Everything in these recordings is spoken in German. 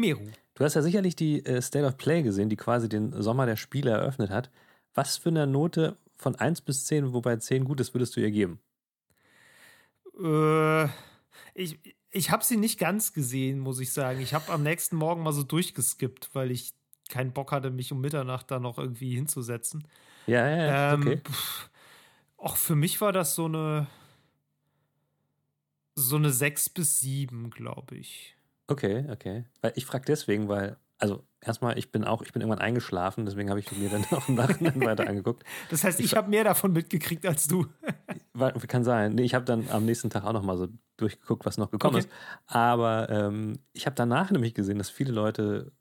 Meru. Du hast ja sicherlich die äh, State of Play gesehen, die quasi den Sommer der Spiele eröffnet hat. Was für eine Note von 1 bis 10, wobei 10 gut ist, würdest du ihr geben? Äh, ich ich habe sie nicht ganz gesehen, muss ich sagen. Ich habe am nächsten Morgen mal so durchgeskippt, weil ich keinen Bock hatte, mich um Mitternacht da noch irgendwie hinzusetzen. Ja, ja, ja. Ähm, okay. Auch für mich war das so eine so eine 6 bis 7, glaube ich. Okay, okay. Weil ich frage deswegen, weil, also erstmal, ich bin auch, ich bin irgendwann eingeschlafen, deswegen habe ich mir dann auch im Nachhinein weiter angeguckt. Das heißt, ich, ich habe mehr davon mitgekriegt als du. kann sein. Nee, ich habe dann am nächsten Tag auch noch mal so durchgeguckt, was noch gekommen okay. ist. Aber ähm, ich habe danach nämlich gesehen, dass viele Leute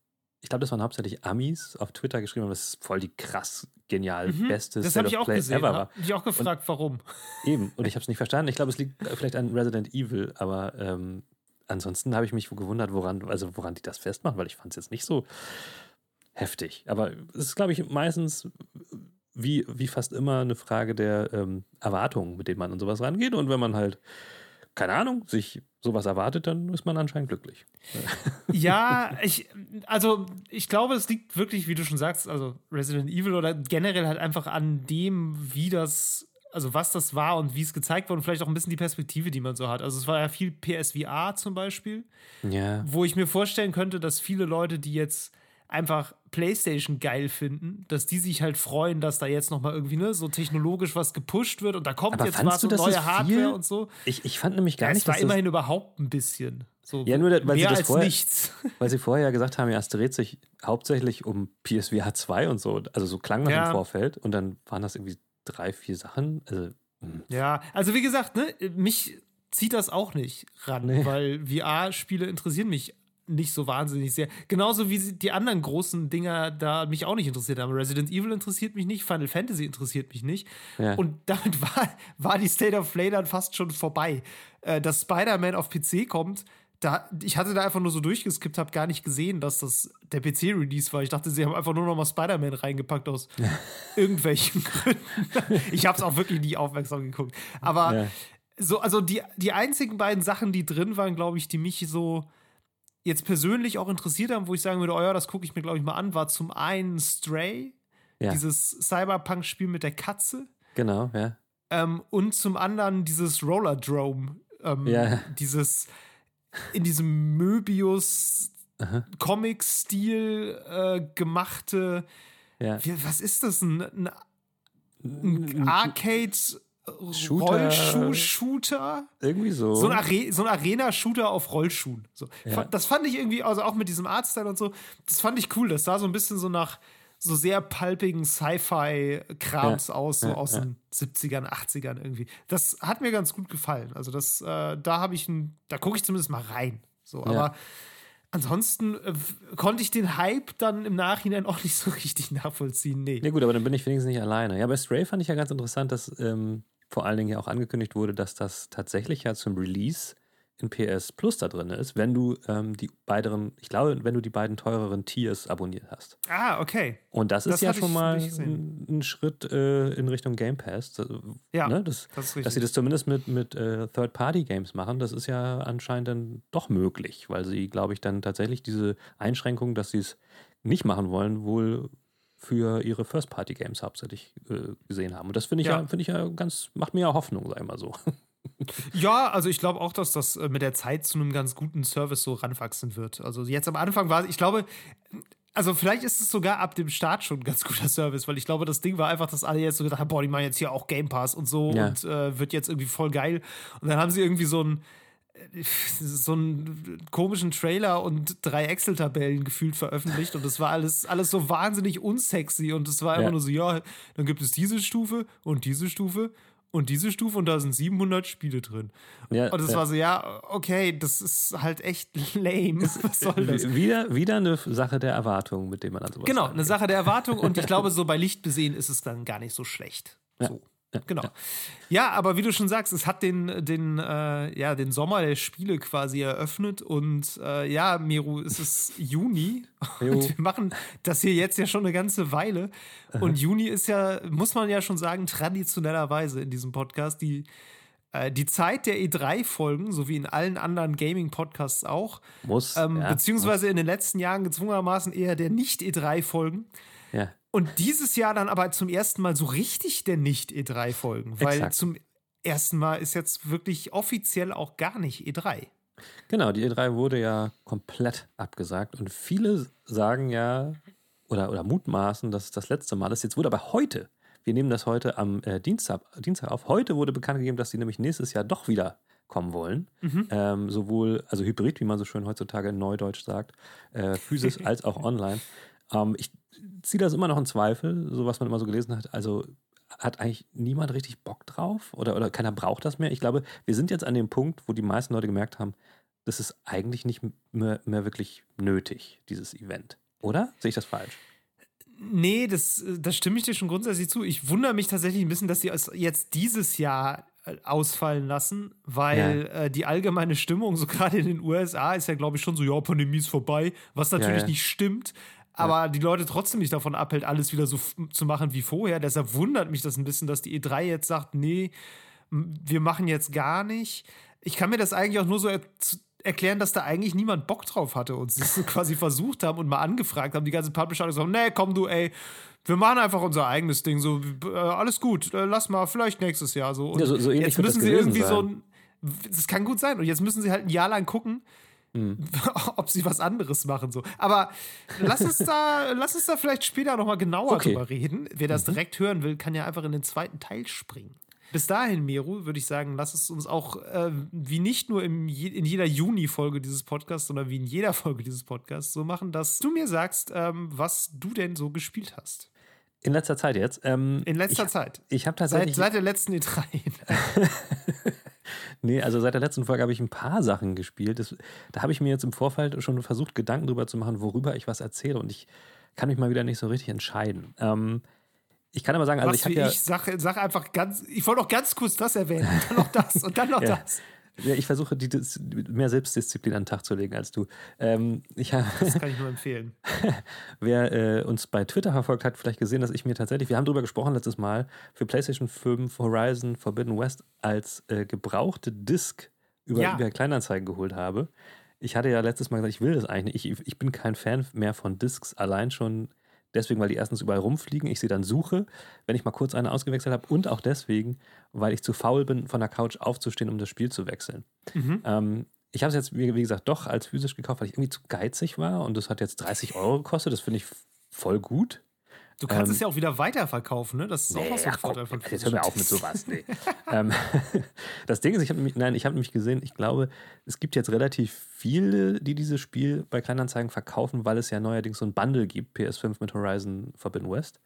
ich glaube, das waren hauptsächlich Amis auf Twitter geschrieben haben, das ist voll die krass genial mhm, beste Das habe ich auch gesehen. Ever war. Ich auch gefragt, und, warum. Eben, und ich habe es nicht verstanden. Ich glaube, es liegt vielleicht an Resident Evil, aber ähm, ansonsten habe ich mich gewundert, woran, also woran die das festmachen, weil ich fand es jetzt nicht so heftig. Aber es ist, glaube ich, meistens wie, wie fast immer eine Frage der ähm, Erwartungen, mit denen man an sowas rangeht. Und wenn man halt, keine Ahnung, sich sowas erwartet, dann ist man anscheinend glücklich. Ja, ich, also ich glaube, es liegt wirklich, wie du schon sagst, also Resident Evil oder generell halt einfach an dem, wie das also was das war und wie es gezeigt wurde und vielleicht auch ein bisschen die Perspektive, die man so hat. Also es war ja viel PSVR zum Beispiel, ja. wo ich mir vorstellen könnte, dass viele Leute, die jetzt einfach PlayStation geil finden, dass die sich halt freuen, dass da jetzt noch mal irgendwie ne, so technologisch was gepusht wird und da kommt Aber jetzt was und neue Hardware und so. Ich, ich fand nämlich gar ja, nicht, es war immerhin überhaupt ein bisschen. So ja, nur, weil mehr sie als vorher, nichts. Weil sie vorher ja gesagt haben, ja, es dreht sich hauptsächlich um PSVR 2 und so. Also so klang das Ja. im Vorfeld. Und dann waren das irgendwie drei, vier Sachen. Also, hm. Ja, also wie gesagt, ne, mich zieht das auch nicht ran, Nee. weil VR-Spiele interessieren mich nicht so wahnsinnig sehr. Genauso wie die anderen großen Dinger da mich auch nicht interessiert haben. Resident Evil interessiert mich nicht, Final Fantasy interessiert mich nicht. Ja. Und damit war, war die State of Play dann fast schon vorbei. Äh, dass Spider-Man auf PC kommt, da, ich hatte da einfach nur so durchgeskippt, habe gar nicht gesehen, dass das der PC-Release war. Ich dachte, sie haben einfach nur noch mal Spider-Man reingepackt aus irgendwelchen Gründen. Ich habe es auch wirklich nie aufmerksam geguckt. Aber Ja. so, also die, die einzigen beiden Sachen, die drin waren, glaube ich, die mich so jetzt persönlich auch interessiert haben, wo ich sagen würde, oh ja, das gucke ich mir, glaube ich, mal an, war zum einen Stray, ja, dieses Cyberpunk-Spiel mit der Katze, genau, ja. ähm, und zum anderen dieses Rollerdrome, ähm, Ja. dieses in diesem Möbius. Comic-Stil äh, gemachte, ja. wie, was ist das, ein, ein, ein Arcade Shooter. Rollschuh-Shooter? Irgendwie so. So ein, Are so ein Arena-Shooter auf Rollschuhen. So. Ja. Das fand ich irgendwie, also auch mit diesem Artstyle und so, das fand ich cool. Das sah so ein bisschen so nach so sehr palpigen Sci-Fi-Krams Ja. aus, so Ja, aus ja. den 70ern, 80ern irgendwie. Das hat mir ganz gut gefallen. Also das, äh, da habe ich ein, da gucke ich zumindest mal rein. So, aber ansonsten äh, konnte ich den Hype dann im Nachhinein auch nicht so richtig nachvollziehen. Nee. Ja gut, aber dann bin ich wenigstens nicht alleine. Ja, bei Stray fand ich ja ganz interessant, dass ähm, vor allen Dingen ja auch angekündigt wurde, dass das tatsächlich ja zum Release in PS Plus da drin ist, wenn du ähm, die beiden, ich glaube, wenn du die beiden teureren Tiers abonniert hast. Ah, okay. Und das, Das ist ja schon mal ein, ein Schritt äh, in Richtung Game Pass. Das, Ja, ne, das, das ist richtig. dass sie das zumindest mit, mit äh, Third-Party-Games machen, das ist ja anscheinend dann doch möglich, weil sie, glaube ich, dann tatsächlich diese Einschränkung, dass sie es nicht machen wollen, wohl für ihre First-Party-Games hauptsächlich äh, gesehen haben. Und das finde ich ja. Ja. finde ich ja ganz, macht mir ja Hoffnung, sag ich mal so. Ja, also ich glaube auch, dass das äh, mit der Zeit zu einem ganz guten Service so ranwachsen wird. Also jetzt am Anfang war, ich glaube, also vielleicht ist es sogar ab dem Start schon ein ganz guter Service, weil ich glaube, das Ding war einfach, dass alle jetzt so gedacht haben, boah, die machen jetzt hier auch Game Pass und so Ja. und äh, wird jetzt irgendwie voll geil. Und dann haben sie irgendwie so ein so einen komischen Trailer und drei Excel-Tabellen gefühlt veröffentlicht und das war alles, alles so wahnsinnig unsexy und es war immer Ja. nur so, ja, dann gibt es diese Stufe und diese Stufe und diese Stufe und da sind 700 Spiele drin. Ja, Und es ja. war so, ja, okay, das ist halt echt lame. Was soll das? Wieder, wieder eine Sache der Erwartung, mit dem man an sowas Genau, eine Sache der Erwartung und ich glaube, so bei Licht besehen ist es dann gar nicht so schlecht. So. Ja, Genau. Ja, aber wie du schon sagst, es hat den, den, äh, ja, den Sommer der Spiele quasi eröffnet und äh, ja, Miru, es ist Juni Jo. und wir machen das hier jetzt ja schon eine ganze Weile und Juni ist ja, muss man ja schon sagen, traditionellerweise in diesem Podcast die Äh, die Zeit der E3-Folgen, so wie in allen anderen Gaming-Podcasts auch, Muss. ähm, ja, beziehungsweise in den letzten Jahren gezwungenermaßen eher der Nicht-E3-Folgen. Ja. Und dieses Jahr dann aber zum ersten Mal so richtig der Nicht-E3-Folgen, weil Exakt. zum ersten Mal ist jetzt wirklich offiziell auch gar nicht E E3. Genau, die E3 wurde ja komplett abgesagt und viele sagen ja oder, oder mutmaßen, dass es das letzte Mal ist. Jetzt wurde aber heute, wir nehmen das heute am äh, Dienstag, Dienstag auf, heute wurde bekannt gegeben, dass sie nämlich nächstes Jahr doch wieder kommen wollen. Ähm, sowohl, also Hybrid, wie man so schön heutzutage in Neudeutsch sagt, äh, physisch als auch online. Ähm, ich ziehe das immer noch in Zweifel, so was man immer so gelesen hat. Also hat eigentlich niemand richtig Bock drauf oder, oder keiner braucht das mehr. Ich glaube, wir sind jetzt an dem Punkt, wo die meisten Leute gemerkt haben, das ist eigentlich nicht mehr, mehr wirklich nötig, dieses Event. Oder? Sehe ich das falsch? Nee, das, das stimme ich dir schon grundsätzlich zu. Ich wundere mich tatsächlich ein bisschen, dass sie es jetzt dieses Jahr äh, ausfallen lassen, weil äh, die allgemeine Stimmung, so gerade in den USA, ist ja, glaube ich, schon so, ja, Pandemie ist vorbei, was natürlich ja. nicht stimmt. Aber die Leute trotzdem nicht davon abhält, alles wieder so zu machen wie vorher. Deshalb wundert mich das ein bisschen, dass die E3 jetzt sagt, nee, wir machen jetzt gar nicht. Ich kann mir das eigentlich auch nur so er erklären, dass da eigentlich niemand Bock drauf hatte und sie es so quasi versucht haben und mal angefragt haben, die ganze Publisher haben gesagt, nee, komm du, ey, wir machen einfach unser eigenes Ding, so, äh, alles gut, äh, lass mal, vielleicht nächstes Jahr so. Und Ja, so- so jetzt müssen sie irgendwie so sein. ein, das kann gut sein und jetzt müssen sie halt ein Jahr lang gucken, Hm. ob sie was anderes machen so. Aber lass uns da, lass uns da vielleicht später noch mal genauer Okay. drüber reden. Wer Mhm. das direkt hören will, kann ja einfach in den zweiten Teil springen. Bis dahin, Meru, würde ich sagen, lass es uns auch äh, wie nicht nur im, in jeder Juni-Folge dieses Podcasts, sondern wie in jeder Folge dieses Podcasts so machen, dass du mir sagst, ähm, was du denn so gespielt hast. In letzter Zeit jetzt. Ähm, In letzter ich, Zeit. Ich habe Seit, tatsächlich. seit der letzten E E3. Nee, also seit der letzten Folge habe ich ein paar Sachen gespielt. Das, da habe ich mir jetzt im Vorfeld schon versucht, Gedanken drüber zu machen, worüber ich was erzähle. Und ich kann mich mal wieder nicht so richtig entscheiden. Ähm, ich kann aber sagen, also was ich habe ja. ich sag, sag einfach ganz, ich wollte noch ganz kurz das erwähnen, und dann noch das und dann noch Ja. das. Ja, ich versuche, die, mehr Selbstdisziplin an den Tag zu legen als du. Ähm, ich Das kann ich nur empfehlen. wer äh, uns bei Twitter verfolgt hat, vielleicht gesehen, dass ich mir tatsächlich, wir haben darüber gesprochen letztes Mal, für PlayStation 5 Horizon Forbidden West als äh, gebrauchte Disc über Ja. eBay Kleinanzeigen geholt habe. Ich hatte ja letztes Mal gesagt, ich will das eigentlich nicht. Ich, ich bin kein Fan mehr von Discs, allein schon deswegen, weil die erstens überall rumfliegen, ich sie dann suche, wenn ich mal kurz eine ausgewechselt habe und auch deswegen, weil ich zu faul bin, von der Couch aufzustehen, um das Spiel zu wechseln. Mhm. Ähm, ich habe es jetzt, wie, wie gesagt, doch als physisch gekauft, weil ich irgendwie zu geizig war und das hat jetzt 30 Euro gekostet. Das finde ich voll gut. Du kannst Ähm, es ja auch wieder weiterverkaufen, ne? Das ist auch noch so ein ach komm, Vorteil von jetzt hör mir auf mit sowas. Nee. ähm, das Ding ist, ich habe nämlich, nein, ich habe nämlich gesehen, ich glaube, es gibt jetzt relativ viele, die dieses Spiel bei Kleinanzeigen verkaufen, weil es ja neuerdings so ein Bundle gibt, PS5 mit Horizon Forbidden West.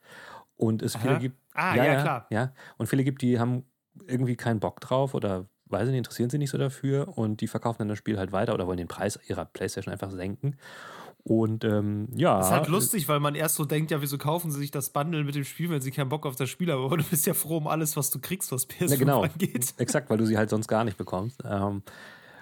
Und es viele Aha. gibt. Ah, ja, klar. Ja, und viele gibt, die haben irgendwie keinen Bock drauf oder weiß ich nicht, interessieren sich nicht so dafür und die verkaufen dann das Spiel halt weiter oder wollen den Preis ihrer Playstation einfach senken. Und ähm, ja. Das ist halt lustig, weil man erst so denkt, ja, wieso kaufen sie sich das Bundle mit dem Spiel, wenn sie keinen Bock auf das Spiel haben? Aber du bist ja froh um alles, was du kriegst, was PS5 Ja, genau. angeht. Exakt, weil du sie halt sonst gar nicht bekommst. Ähm,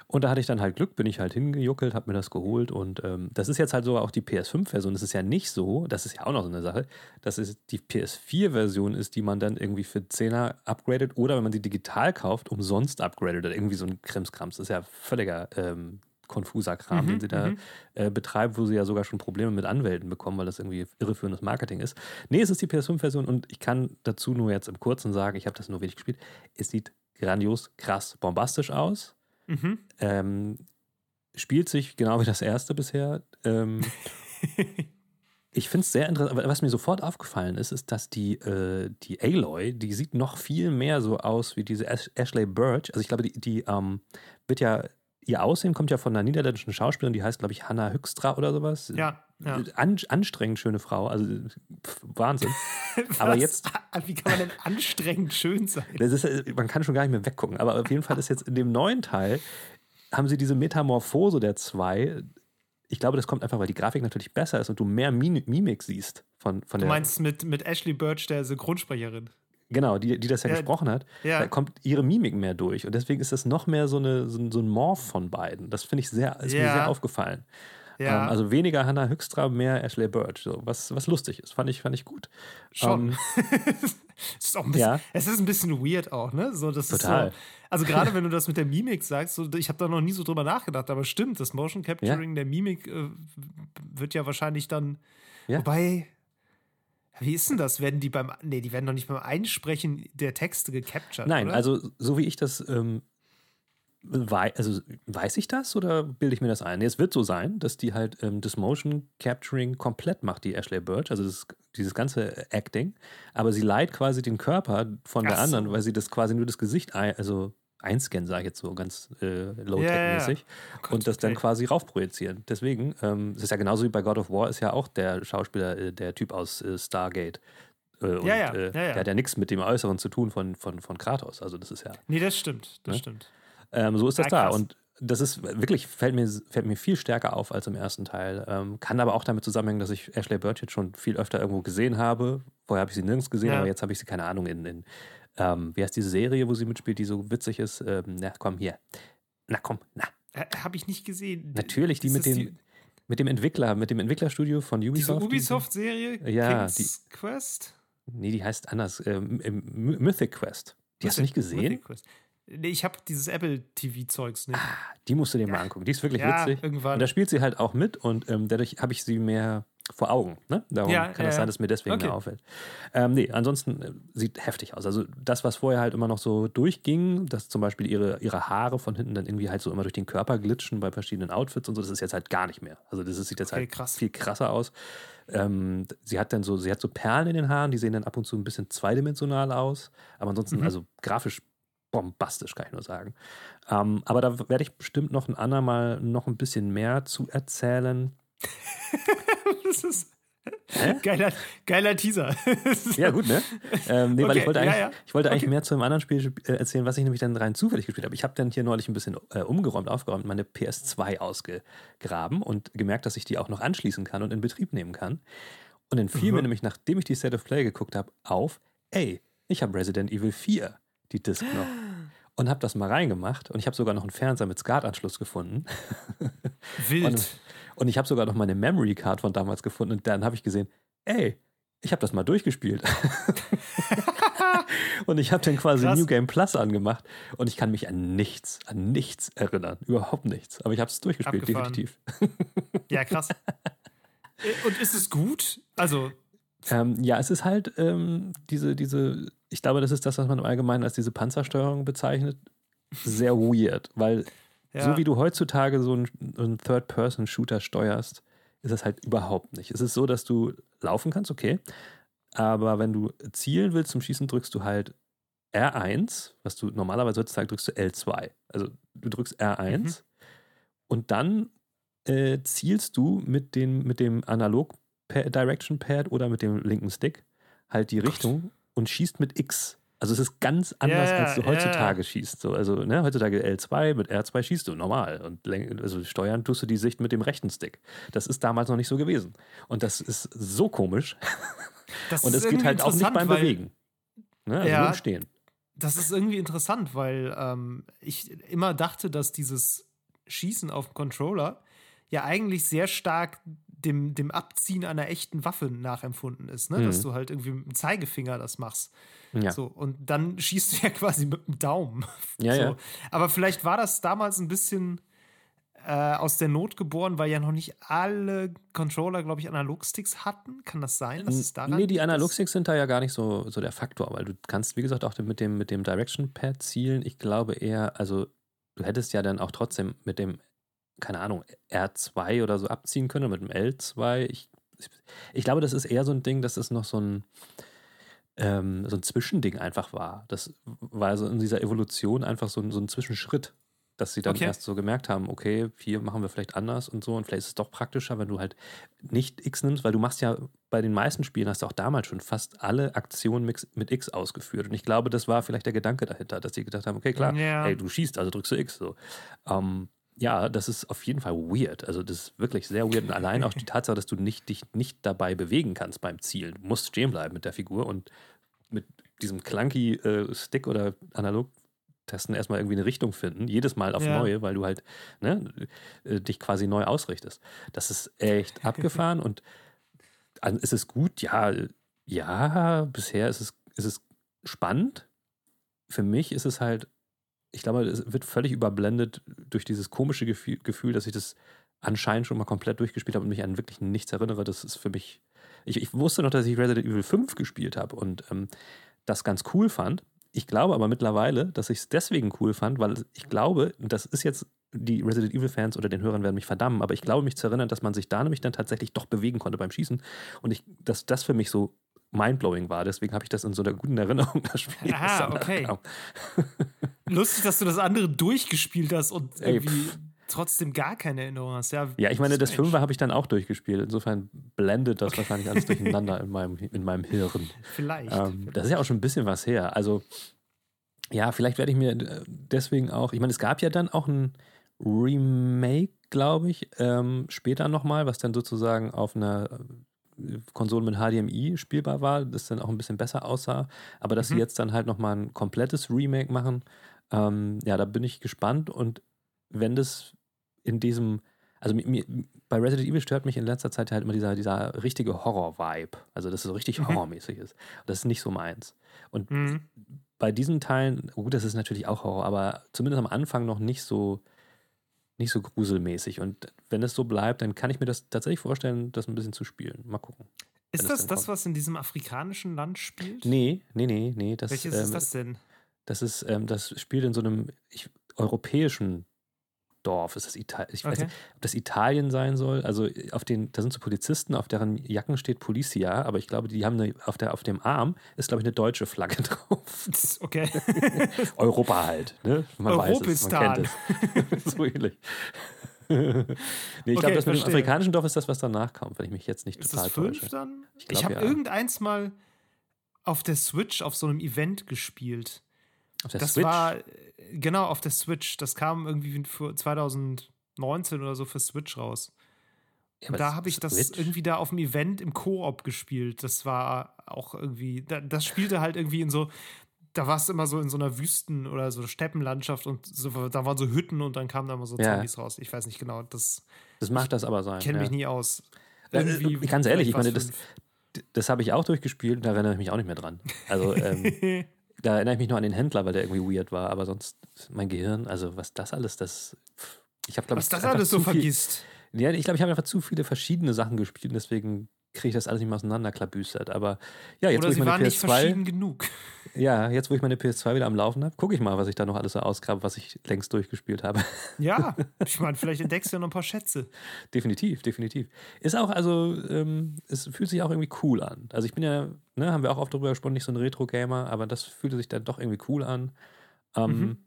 und da hatte ich dann halt Glück, bin ich halt hingejuckelt, habe mir das geholt und ähm, das ist jetzt halt sogar auch die PS5-Version. Es ist ja nicht so, das ist ja auch noch so eine Sache, dass es die PS4-Version ist, die man dann irgendwie für 10er upgradet oder wenn man sie digital kauft, umsonst upgradet oder irgendwie so ein Krimskrams. Das ist ja völliger ähm, konfuser Kram, Mhm, den sie da mhm. äh, betreiben, wo sie ja sogar schon Probleme mit Anwälten bekommen, weil das irgendwie irreführendes Marketing ist. Nee, es ist die PS5-Version und ich kann dazu nur jetzt im Kurzen sagen, ich habe das nur wenig gespielt. Es sieht grandios, krass, bombastisch aus. Mhm. Ähm, spielt sich genau wie das erste bisher. Ähm, ich finde es sehr interessant. Aber was mir sofort aufgefallen ist, ist, dass die, äh, die Aloy, die sieht noch viel mehr so aus wie diese Ash Ashley Birch. Also ich glaube, die, die ähm, wird ja, ihr Aussehen kommt ja von einer niederländischen Schauspielerin, die heißt, glaube ich, Hannah Höchstra oder sowas. Ja, ja. An, anstrengend schöne Frau, also pff, Wahnsinn. Aber jetzt- Wie kann man denn anstrengend schön sein? Das ist, äh, man kann schon gar nicht mehr weggucken. Aber auf jeden Fall ist jetzt in dem neuen Teil, haben sie diese Metamorphose der zwei. Ich glaube, das kommt einfach, weil die Grafik natürlich besser ist und du mehr Mim- Mimik siehst von, von Du meinst mit, mit Ashley Birch, der Synchronsprecherin. Genau, die, die das ja, Ja, gesprochen hat. ja. Da kommt ihre Mimik mehr durch. Und deswegen ist das noch mehr so, eine, so, ein- so ein Morph von beiden. Das finde ich sehr, ist mir Ja. sehr aufgefallen. Ja. Ähm, also weniger Hannah Höchstra, mehr Ashley Birch, so, was, was lustig ist. Fand ich, fand ich gut. Schon. Ähm, es, ist auch ein bisschen, Ja. es ist ein bisschen weird auch, ne? So, das Total. Ist so, also gerade wenn du das mit der Mimik sagst, so, ich habe da noch nie so drüber nachgedacht, aber stimmt, das Motion Capturing der Mimik äh, wird ja wahrscheinlich dann. Ja. Wobei, wie ist denn das? Werden die beim. Nee, die werden doch nicht beim Einsprechen der Texte gecaptured. Nein, oder? also so wie ich das ähm, wei also weiß ich das oder bilde ich mir das ein? Nee, es wird so sein, dass die halt ähm, das Motion Capturing komplett macht, die Ashley Birch, also das, dieses ganze Acting, aber sie leiht quasi den Körper von der Ach so. anderen, weil sie das quasi nur das Gesicht ein, also einscannen, sage ich jetzt so ganz äh, low-tech-mäßig Oh Gott, und das dann quasi raufprojizieren. Deswegen, ähm, es ist ja genauso wie bei God of War, ist ja auch der Schauspieler, äh, der Typ aus äh, Stargate. Äh, und, Ja, ja, äh, ja, ja. Der hat ja nichts mit dem Äußeren zu tun von, von, von Kratos. Also das ist ja Nee, das stimmt. Das Ne? stimmt. ähm, so ist das Ah, da. Und das ist wirklich, fällt mir, fällt mir viel stärker auf als im ersten Teil. Ähm, kann aber auch damit zusammenhängen, dass ich Ashley Birch jetzt schon viel öfter irgendwo gesehen habe. Vorher habe ich sie nirgends gesehen, Ja. aber jetzt habe ich sie, keine Ahnung, in, in ähm, wie heißt diese Serie, wo sie mitspielt, die so witzig ist? Ähm, na komm, hier. Na komm, na. Äh, habe ich nicht gesehen. Natürlich, die Ist mit das dem, mit dem Entwickler, mit dem Entwicklerstudio von Diese Ubisoft. die- Ubisoft-Serie? Ja, King's Quest? Nee, die heißt anders. Ähm, Mythic Quest. Die hast du nicht gesehen? Mythic Quest. Nee, ich habe dieses Apple-TV-Zeugs nicht. Die musst du dir mal angucken. Die ist wirklich Ja, witzig. irgendwann. Und da spielt sie halt auch mit und ähm, dadurch habe ich sie mehr vor Augen. Ne? Darum Ja, kann es ja. sein, dass mir deswegen Okay. mehr auffällt. Ähm, nee, ansonsten äh, sieht heftig aus. Also das, was vorher halt immer noch so durchging, dass zum Beispiel ihre, ihre Haare von hinten dann irgendwie halt so immer durch den Körper glitschen bei verschiedenen Outfits und so, das ist jetzt halt gar nicht mehr. Also das sieht jetzt Okay, halt krass. viel krasser aus. Ähm, sie hat dann so, sie hat so Perlen in den Haaren, die sehen dann ab und zu ein bisschen zweidimensional aus. Aber ansonsten, Mhm. also grafisch bombastisch, kann ich nur sagen. Ähm, aber da werde ich bestimmt noch ein andermal noch ein bisschen mehr zu erzählen. das ist geiler, geiler Teaser. Ja, gut, ne? Ähm, nee, weil Okay, ich wollte ja, eigentlich, ja. ich wollte eigentlich Okay. mehr zu einem anderen Spiel äh, erzählen, was ich nämlich dann rein zufällig gespielt habe. Ich habe dann hier neulich ein bisschen äh, umgeräumt, aufgeräumt, meine PS2 ausgegraben und gemerkt, dass ich die auch noch anschließen kann und in Betrieb nehmen kann. Und dann fiel mir Mhm. nämlich, nachdem ich die State of Play geguckt habe, auf, ey, ich habe Resident Evil 4, die Disc noch. Und habe das mal reingemacht und ich habe sogar noch einen Fernseher mit SCART-Anschluss gefunden. Wild. Und, und ich habe sogar noch meine Memory Card von damals gefunden und dann habe ich gesehen, ey, ich habe das mal durchgespielt. und ich habe dann quasi Krass. New Game Plus angemacht und ich kann mich an nichts, an nichts erinnern. Überhaupt nichts. Aber ich habe es durchgespielt, Abgefahren. definitiv. ja, krass. Äh, Und ist es gut? Also, Ähm, ja, es ist halt ähm, diese, diese, ich glaube, das ist das, was man im Allgemeinen als diese Panzersteuerung bezeichnet. Sehr weird, weil ja. So wie du heutzutage so einen, einen Third-Person-Shooter steuerst, ist das halt überhaupt nicht. Es ist so, dass du laufen kannst, okay. Aber wenn du zielen willst zum Schießen, drückst du halt R1, was du normalerweise heutzutage drückst du L2. Also du drückst R1 Mhm. und dann äh, zielst du mit, den, mit dem Analog Direction Pad oder mit dem linken Stick halt die Gott. Richtung und schießt mit X. Also es ist ganz anders, Ja, als du heutzutage schießt. So, also ne, heutzutage L2, mit R2 schießt du normal. Und also steuern tust du die Sicht mit dem rechten Stick. Das ist damals noch nicht so gewesen. Und das ist so komisch. das Und es geht halt auch nicht beim weil- Bewegen. Ne? Also Ja. nur Stehen. Das ist irgendwie interessant, weil ähm, ich immer dachte, dass dieses Schießen auf dem Controller ja eigentlich sehr stark dem, dem Abziehen einer echten Waffe nachempfunden ist, ne? dass Mhm. du halt irgendwie mit dem Zeigefinger das machst. Ja. So, und dann schießt du ja quasi mit dem Daumen. Ja, so. ja. Aber vielleicht war das damals ein bisschen äh, aus der Not geboren, weil ja noch nicht alle Controller, glaube ich, Analogsticks hatten. Kann das sein, dass es daran Nee, die dass- Analogsticks sind da ja gar nicht so, so der Faktor, weil du kannst, wie gesagt, auch mit dem, mit dem Direction Pad zielen. Ich glaube eher, also du hättest ja dann auch trotzdem mit dem, keine Ahnung, R2 oder so abziehen können, mit dem L2. Ich, ich glaube, das ist eher so ein Ding, dass es noch so ein, ähm, so ein Zwischending einfach war. Das war so in dieser Evolution einfach so ein, so ein Zwischenschritt, dass sie dann Okay. erst so gemerkt haben, okay, hier machen wir vielleicht anders und so und vielleicht ist es doch praktischer, wenn du halt nicht X nimmst, weil du machst ja bei den meisten Spielen hast du auch damals schon fast alle Aktionen mit, mit X ausgeführt und ich glaube, das war vielleicht der Gedanke dahinter, dass sie gedacht haben, okay, klar, Ja. ey, du schießt, also drückst du X so. Ähm, ja, das ist auf jeden Fall weird. Also das ist wirklich sehr weird. Und allein auch die Tatsache, dass du nicht, dich nicht dabei bewegen kannst beim Zielen. Du musst stehen bleiben mit der Figur und mit diesem clunky äh, Stick oder analog testen, erstmal irgendwie eine Richtung finden, jedes Mal auf Ja. neue, weil du halt ne, äh, dich quasi neu ausrichtest. Das ist echt abgefahren und ist es gut? Ja, ja, bisher ist es, ist es spannend. Für mich ist es halt, ich glaube, es wird völlig überblendet durch dieses komische Gefühl, Gefühl dass ich das anscheinend schon mal komplett durchgespielt habe und mich an wirklich nichts erinnere. Das ist für mich. Ich, ich wusste noch, dass ich Resident Evil 5 gespielt habe und ähm, das ganz cool fand. Ich glaube aber mittlerweile, dass ich es deswegen cool fand, weil ich glaube, das ist jetzt, die Resident Evil-Fans oder den Hörern werden mich verdammen, aber ich glaube mich zu erinnern, dass man sich da nämlich dann tatsächlich doch bewegen konnte beim Schießen und ich, dass das für mich so mindblowing war. Deswegen habe ich das in so einer guten Erinnerung, das Spiel. Ah, danach okay. Lustig, dass du das andere durchgespielt hast und Ey, irgendwie trotzdem gar keine Erinnerung hast. Ja, Ja, ich meine, das. Fünfer habe ich dann auch durchgespielt. Insofern blendet das wahrscheinlich alles durcheinander in meinem, in meinem Hirn. Vielleicht. Ähm, das ist ja auch schon ein bisschen was her. Also, ja, vielleicht werde ich mir äh, deswegen auch, ich meine, es gab ja dann auch ein Remake, glaube ich, ähm, später nochmal, was dann sozusagen auf einer äh, Konsole mit HDMI spielbar war, das dann auch ein bisschen besser aussah. Aber dass sie Mhm. jetzt dann halt nochmal ein komplettes Remake machen, ähm, ja, da bin ich gespannt. Und wenn das in diesem, also mir, bei Resident Evil stört mich in letzter Zeit halt immer dieser, dieser richtige Horror-Vibe. Also, dass es so richtig Mhm. horrormäßig ist. Das ist nicht so meins. Und Mhm. bei diesen Teilen, gut, das ist natürlich auch Horror, aber zumindest am Anfang noch nicht so, nicht so gruselmäßig. Und wenn es so bleibt, dann kann ich mir das tatsächlich vorstellen, das ein bisschen zu spielen. Mal gucken. Ist das das, kommt. was in diesem afrikanischen Land spielt? Nee, nee, nee, nee. Das, Welches ähm, ist das denn? Das ist, ähm, das spielt in so einem ich, europäischen Dorf. Ist das Italien? Ich weiß Okay. nicht, ob das Italien sein soll. Also auf den, da sind so Polizisten, auf deren Jacken steht Policia, aber ich glaube, die haben eine, auf, der, auf dem Arm ist, glaube ich, eine deutsche Flagge drauf. Okay. Europa halt, ne? Man weiß es, man Europistan. kennt es. so ähnlich. nee, ich Okay, glaube, das mit dem afrikanischen Dorf ist das, was danach kommt, wenn ich mich jetzt nicht ist total das fünf täusche. dann? Ich Ich, habe ja. irgendeins mal auf der Switch auf so einem Event gespielt. Auf der das Switch? war äh, genau auf der Switch. Das kam irgendwie für 2019 oder so für Switch raus. Ja, Und da habe ich das Switch? irgendwie da auf dem Event im Koop gespielt. Das war auch irgendwie, da, das spielte halt irgendwie in so, da war es immer so in so einer Wüsten- oder so Steppenlandschaft und so, da waren so Hütten und dann kamen da immer so Ja. Zombies raus. Ich weiß nicht genau, das Das mag das aber sein. kenne ja. mich nie aus. Äh, Irgendwie ganz ehrlich, ich meine, das, das habe ich auch durchgespielt, da erinnere ich mich auch nicht mehr dran. Also, ähm. da erinnere ich mich nur an den Händler, weil der irgendwie weird war, aber sonst mein Gehirn, also was das alles, das. Ich habe, glaube Was ich, das einfach alles so viel- vergisst. Ja, ich glaube, ich habe einfach zu viele verschiedene Sachen gespielt und deswegen kriege ich das alles nicht mehr auseinanderklabüstert. Aber ja, jetzt Oder wo ich meine waren nicht PS2, verschieden genug. ja, jetzt wo ich meine PS2 wieder am Laufen habe, gucke ich mal, was ich da noch alles so ausgrabe, was ich längst durchgespielt habe. Ja, ich meine, vielleicht entdeckst du ja noch ein paar Schätze. definitiv, definitiv. Ist auch, also, ähm, es fühlt sich auch irgendwie cool an. Also ich bin ja, ne, haben wir auch oft drüber gesprochen, nicht so ein Retro-Gamer, aber das fühlte sich dann doch irgendwie cool an. Ähm, Mhm.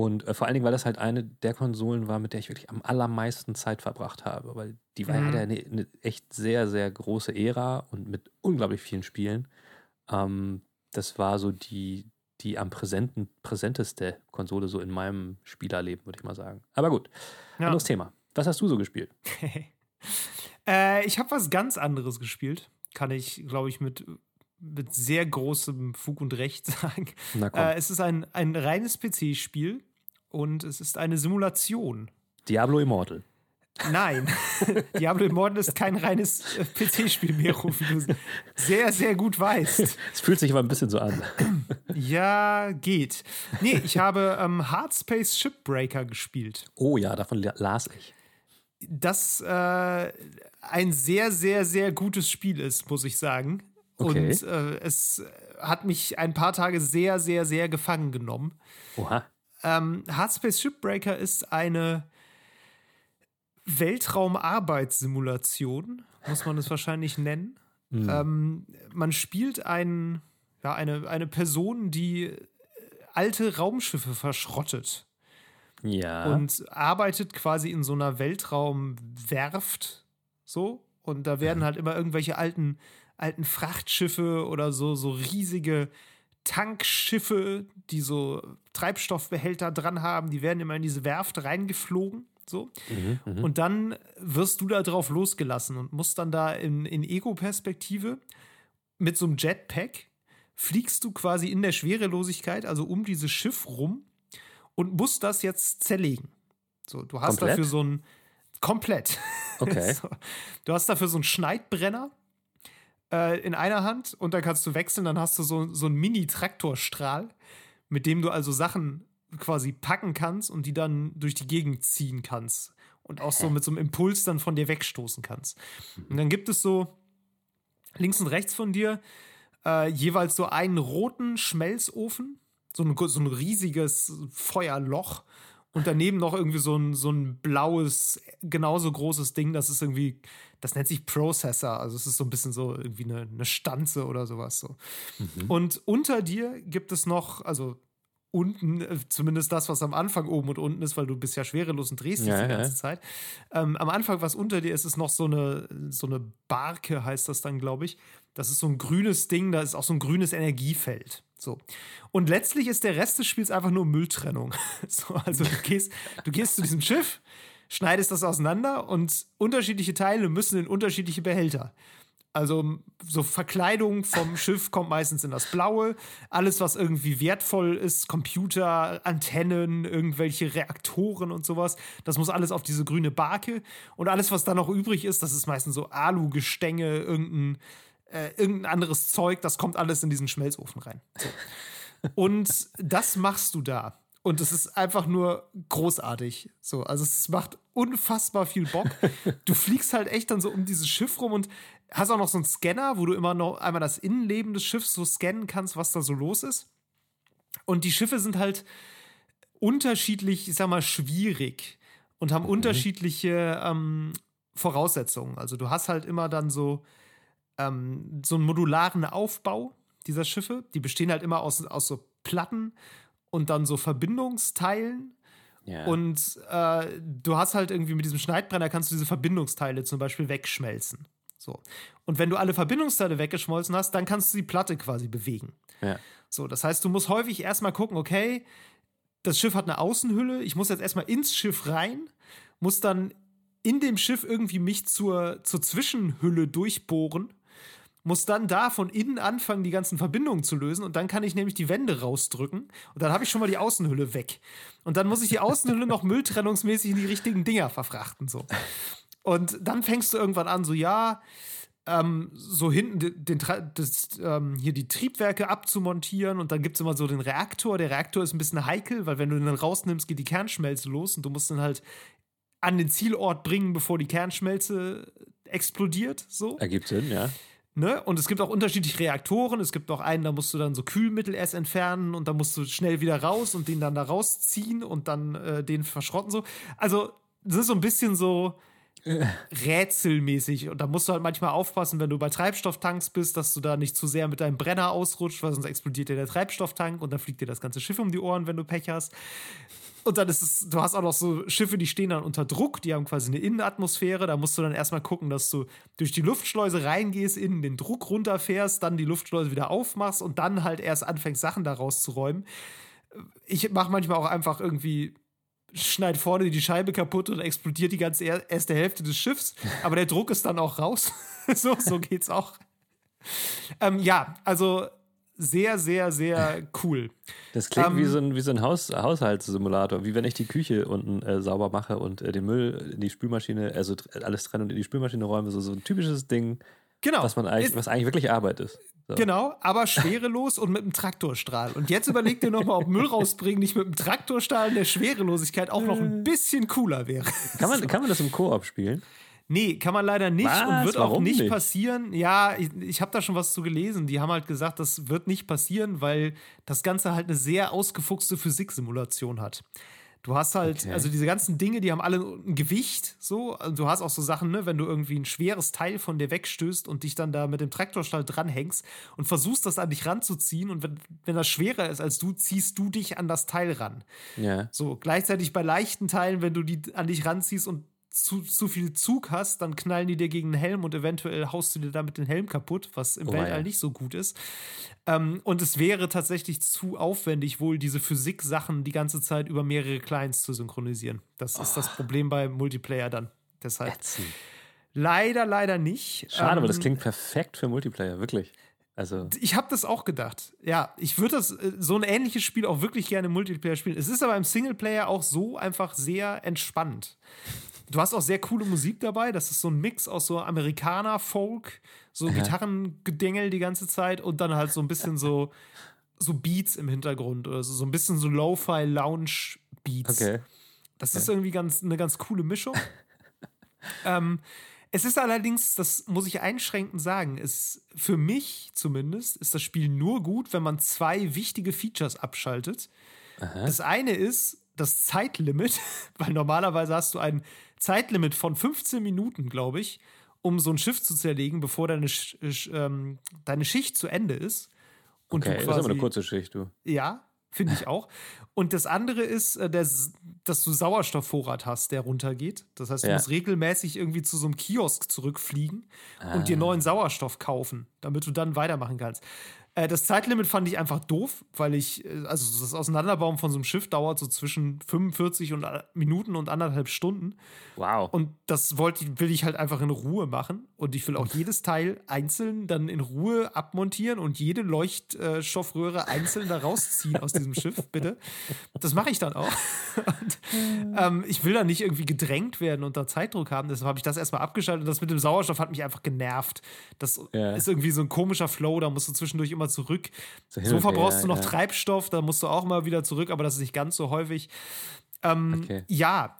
Und äh, vor allen Dingen, weil das halt eine der Konsolen war, mit der ich wirklich am allermeisten Zeit verbracht habe. Weil die war Mhm. ja eine, eine echt sehr, sehr große Ära und mit unglaublich vielen Spielen. Ähm, das war so die, die am präsenten, präsenteste Konsole so in meinem Spielerleben, würde ich mal sagen. Aber gut, Ja. anderes Thema. Was hast du so gespielt? äh, ich habe was ganz anderes gespielt. Kann ich, glaube ich, mit, mit sehr großem Fug und Recht sagen. Na komm, Äh, es ist ein, ein reines PC-Spiel und es ist eine Simulation. Diablo Immortal. Nein, Diablo Immortal ist kein reines äh, PC-Spiel mehr, wie du sehr, sehr gut weißt. Es fühlt sich aber ein bisschen so an. Ja, geht. Nee, ich habe ähm, Hardspace Shipbreaker gespielt. Oh ja, davon la- las ich. das äh, ein sehr, sehr, sehr gutes Spiel ist, muss ich sagen. Okay. Und äh, es hat mich ein paar Tage sehr, sehr, sehr gefangen genommen. Oha. Ähm, Hardspace Shipbreaker ist eine Weltraumarbeitssimulation, muss man es wahrscheinlich nennen. Hm. Ähm, man spielt ein, ja, eine, eine Person, die äh, alte Raumschiffe verschrottet Ja. und arbeitet quasi in so einer Weltraumwerft so und da werden halt immer irgendwelche alten alten Frachtschiffe oder so so riesige Tankschiffe, die so Treibstoffbehälter dran haben, die werden immer in diese Werft reingeflogen so mhm, mhm. und dann wirst du da drauf losgelassen und musst dann da in, in Ego-Perspektive mit so einem Jetpack fliegst du quasi in der Schwerelosigkeit, also um dieses Schiff rum und musst das jetzt zerlegen. So, du hast Komplett? dafür so ein komplett. Okay. so, du hast dafür so einen Schneidbrenner äh, in einer Hand und dann kannst du wechseln, dann hast du so, so einen Mini-Traktorstrahl, mit dem du also Sachen quasi packen kannst und die dann durch die Gegend ziehen kannst. Und auch so mit so einem Impuls dann von dir wegstoßen kannst. Und dann gibt es so links und rechts von dir äh, jeweils so einen roten Schmelzofen, so ein, so ein riesiges Feuerloch und daneben noch irgendwie so ein, so ein blaues, genauso großes Ding, das ist irgendwie, das nennt sich Processor, also es ist so ein bisschen so irgendwie eine, eine Stanze oder sowas so. Und unter dir gibt es noch, also unten, äh, zumindest das, was am Anfang oben und unten ist, weil du bist ja schwerelos und drehst dich Ja, die ja. ganze Zeit. Ähm, am Anfang, was unter dir ist, ist noch so eine, so eine Barke, heißt das dann, glaube ich. Das ist so ein grünes Ding, da ist auch so ein grünes Energiefeld. So. Und letztlich ist der Rest des Spiels einfach nur Mülltrennung. so, also du gehst, du gehst zu diesem Schiff, schneidest das auseinander und unterschiedliche Teile müssen in unterschiedliche Behälter. Also so Verkleidung vom Schiff kommt meistens in das Blaue. Alles, was irgendwie wertvoll ist, Computer, Antennen, irgendwelche Reaktoren und sowas, das muss alles auf diese grüne Barke. Und alles, was dann noch übrig ist, das ist meistens so Alugestänge, irgendein, äh, irgendein anderes Zeug, das kommt alles in diesen Schmelzofen rein. So. Und das machst du da. Und es ist einfach nur großartig. So, also es macht unfassbar viel Bock. Du fliegst halt echt dann so um dieses Schiff rum und hast auch noch so einen Scanner, wo du immer noch einmal das Innenleben des Schiffs so scannen kannst, was da so los ist. Und die Schiffe sind halt unterschiedlich, ich sag mal, schwierig und haben unterschiedliche ähm, Voraussetzungen. Also du hast halt immer dann so, ähm, so einen modularen Aufbau dieser Schiffe. Die bestehen halt immer aus, aus so Platten und dann so Verbindungsteilen. Ja. Und äh, du hast halt irgendwie mit diesem Schneidbrenner kannst du diese Verbindungsteile zum Beispiel wegschmelzen. So. Und wenn du alle Verbindungsteile weggeschmolzen hast, dann kannst du die Platte quasi bewegen. ja. So, das heißt, du musst häufig erstmal gucken, okay, das Schiff hat eine Außenhülle, ich muss jetzt erstmal ins Schiff rein, muss dann in dem Schiff irgendwie mich zur, zur Zwischenhülle durchbohren, muss dann da von innen anfangen, die ganzen Verbindungen zu lösen und dann kann ich nämlich die Wände rausdrücken und dann habe ich schon mal die Außenhülle weg. Und dann muss ich die Außenhülle noch mülltrennungsmäßig in die richtigen Dinger verfrachten, so. Und dann fängst du irgendwann an, so, ja, ähm, so hinten den, den, das, ähm, hier die Triebwerke abzumontieren und dann gibt es immer so den Reaktor. Der Reaktor ist ein bisschen heikel, weil wenn du ihn dann rausnimmst, geht die Kernschmelze los und du musst ihn halt an den Zielort bringen, bevor die Kernschmelze explodiert. So. Ergibt Sinn, ja. Ne? Und es gibt auch unterschiedliche Reaktoren. Es gibt auch einen, da musst du dann so Kühlmittel erst entfernen und dann musst du schnell wieder raus und den dann da rausziehen und dann äh, den verschrotten. So. Also, das ist so ein bisschen so rätselmäßig. Und da musst du halt manchmal aufpassen, wenn du bei Treibstofftanks bist, dass du da nicht zu sehr mit deinem Brenner ausrutscht, weil sonst explodiert dir der Treibstofftank und dann fliegt dir das ganze Schiff um die Ohren, wenn du Pech hast. Und dann ist es, du hast auch noch so Schiffe, die stehen dann unter Druck, die haben quasi eine Innenatmosphäre. Da musst du dann erstmal gucken, dass du durch die Luftschleuse reingehst, innen den Druck runterfährst, dann die Luftschleuse wieder aufmachst und dann halt erst anfängst, Sachen da rauszuräumen. Ich mache manchmal auch einfach irgendwie, schneid vorne die Scheibe kaputt und explodiert die ganze er erste Hälfte des Schiffs. Aber der Druck ist dann auch raus. so, so geht's auch. Ähm, ja, also sehr, sehr, sehr cool. Das klingt Ähm, wie so ein, wie so ein Haus, Haushaltssimulator, wie wenn ich die Küche unten äh, sauber mache und äh, den Müll in die Spülmaschine, also alles trenne und in die Spülmaschine räume. So, so ein typisches Ding, Genau. was man eigentlich, was eigentlich wirklich Arbeit ist. So. Genau, aber schwerelos und mit einem Traktorstrahl. Und jetzt überleg dir nochmal, ob Müll rausbringen nicht mit einem Traktorstrahl in der Schwerelosigkeit auch noch ein bisschen cooler wäre. Kann man, kann man das im Koop spielen? Nee, kann man leider nicht Was? und wird auch Warum nicht, nicht? passieren. Ja, ich, ich habe da schon was zu gelesen. Die haben halt gesagt, das wird nicht passieren, weil das Ganze halt eine sehr ausgefuchste Physiksimulation hat. Du hast halt, Okay. also diese ganzen Dinge, die haben alle ein Gewicht, so. Also du hast auch so Sachen, ne, wenn du irgendwie ein schweres Teil von dir wegstößt und dich dann da mit dem Traktorstall dranhängst und versuchst, das an dich ranzuziehen und wenn, wenn das schwerer ist als du, ziehst du dich an das Teil ran. Ja. So, gleichzeitig bei leichten Teilen, wenn du die an dich ranziehst und zu, zu viel Zug hast, dann knallen die dir gegen den Helm und eventuell haust du dir damit den Helm kaputt, was im Oh, Weltall ja. nicht so gut ist. Ähm, und es wäre tatsächlich zu aufwendig, wohl diese Physik-Sachen die ganze Zeit über mehrere Clients zu synchronisieren. Das ist das Problem bei Multiplayer dann. Deshalb Ätzend. leider, leider nicht. Schade, aber das Ähm, klingt perfekt für Multiplayer, wirklich. Also Ich habe das auch gedacht. Ja, ich würde das äh, so ein ähnliches Spiel auch wirklich gerne im Multiplayer spielen. Es ist aber im Singleplayer auch so einfach sehr entspannt. Du hast auch sehr coole Musik dabei. Das ist so ein Mix aus so Amerikaner, Folk, so Gitarrengedengel die ganze Zeit und dann halt so ein bisschen so, so Beats im Hintergrund oder so, so ein bisschen so Lo-Fi Lounge Beats. okay. Das ist irgendwie ganz, eine ganz coole Mischung. ähm, es ist allerdings, das muss ich einschränkend sagen, ist für mich zumindest ist das Spiel nur gut, wenn man zwei wichtige Features abschaltet. Das eine ist das Zeitlimit, weil normalerweise hast du ein Zeitlimit von 15 Minuten, glaube ich, um so ein Schiff zu zerlegen, bevor deine, Sch Sch ähm, deine Schicht zu Ende ist. Und Okay, du das ist aber quasi- eine kurze Schicht, du. ja, finde ich auch. Und das andere ist, äh, das, dass du Sauerstoffvorrat hast, der runtergeht. Das heißt, du Ja. musst regelmäßig irgendwie zu so einem Kiosk zurückfliegen und dir neuen Sauerstoff kaufen, damit du dann weitermachen kannst. Äh, Das Zeitlimit fand ich einfach doof, weil ich, äh, also das Auseinanderbauen von so einem Schiff dauert so zwischen 45 und, äh, Minuten und anderthalb Stunden. Wow. Und das wollte, ich- will ich halt einfach in Ruhe machen. Und ich will auch jedes Teil einzeln dann in Ruhe abmontieren und jede Leuchtstoffröhre einzeln da rausziehen aus diesem Schiff, bitte. Das mache ich dann auch. Und, ähm, ich will da nicht irgendwie gedrängt werden und da Zeitdruck haben. Deshalb habe ich das erstmal abgeschaltet. Und das mit dem Sauerstoff hat mich einfach genervt. Das Ja. ist irgendwie so ein komischer Flow. Da musst du zwischendurch immer zurück. So verbrauchst her, du noch ja. Treibstoff. Da musst du auch mal wieder zurück, aber das ist nicht ganz so häufig. Ähm, Okay. Ja,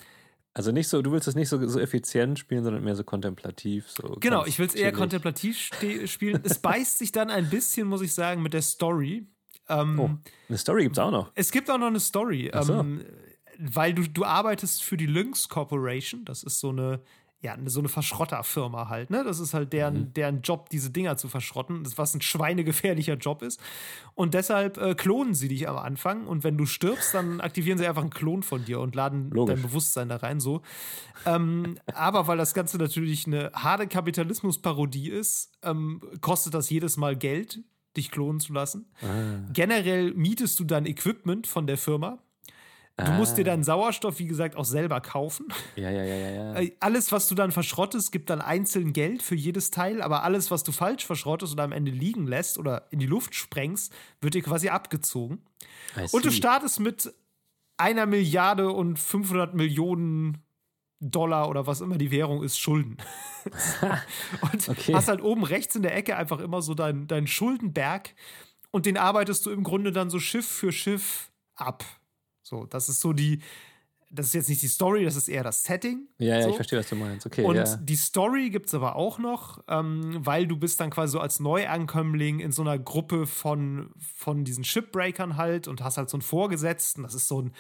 Also nicht so, du willst es nicht so, so effizient spielen, sondern mehr so kontemplativ. So Genau, ich will es eher kontemplativ spielen. es beißt sich dann ein bisschen, muss ich sagen, mit der Story. Ähm, Oh, eine Story gibt's auch noch. Es gibt auch noch eine Story, so. ähm, weil du, du arbeitest für die Lynx Corporation. Das ist so eine, ja, so eine Verschrotterfirma halt. Ne? Das ist halt deren, Mhm. deren Job, diese Dinger zu verschrotten, das, was ein schweinegefährlicher Job ist. Und deshalb äh, klonen sie dich am Anfang. Und wenn du stirbst, dann aktivieren sie einfach einen Klon von dir und laden Logisch. dein Bewusstsein da rein. So. Ähm, aber weil das Ganze natürlich eine harte Kapitalismusparodie ist, ähm, kostet das jedes Mal Geld, dich klonen zu lassen. Ah. Generell mietest du dann Equipment von der Firma. Du musst Ah. dir dann Sauerstoff, wie gesagt, auch selber kaufen. Ja, ja, ja, ja, ja. Äh, Alles, was du dann verschrottest, gibt dann einzeln Geld für jedes Teil, aber alles, was du falsch verschrottest oder am Ende liegen lässt oder in die Luft sprengst, wird dir quasi abgezogen. Und du startest mit einer Milliarde und 500 Millionen Dollar oder was immer die Währung ist, Schulden. und Okay. hast halt oben rechts in der Ecke einfach immer so deinen dein Schuldenberg und den arbeitest du im Grunde dann so Schiff für Schiff ab. So, das ist so die, das ist jetzt nicht die Story, das ist eher das Setting. Ja, ja, so. ich verstehe, was du meinst. Okay, Und ja. die Story gibt es aber auch noch, ähm, weil du bist dann quasi so als Neuankömmling in so einer Gruppe von, von diesen Shipbreakern halt und hast halt so einen Vorgesetzten. Das ist so ein,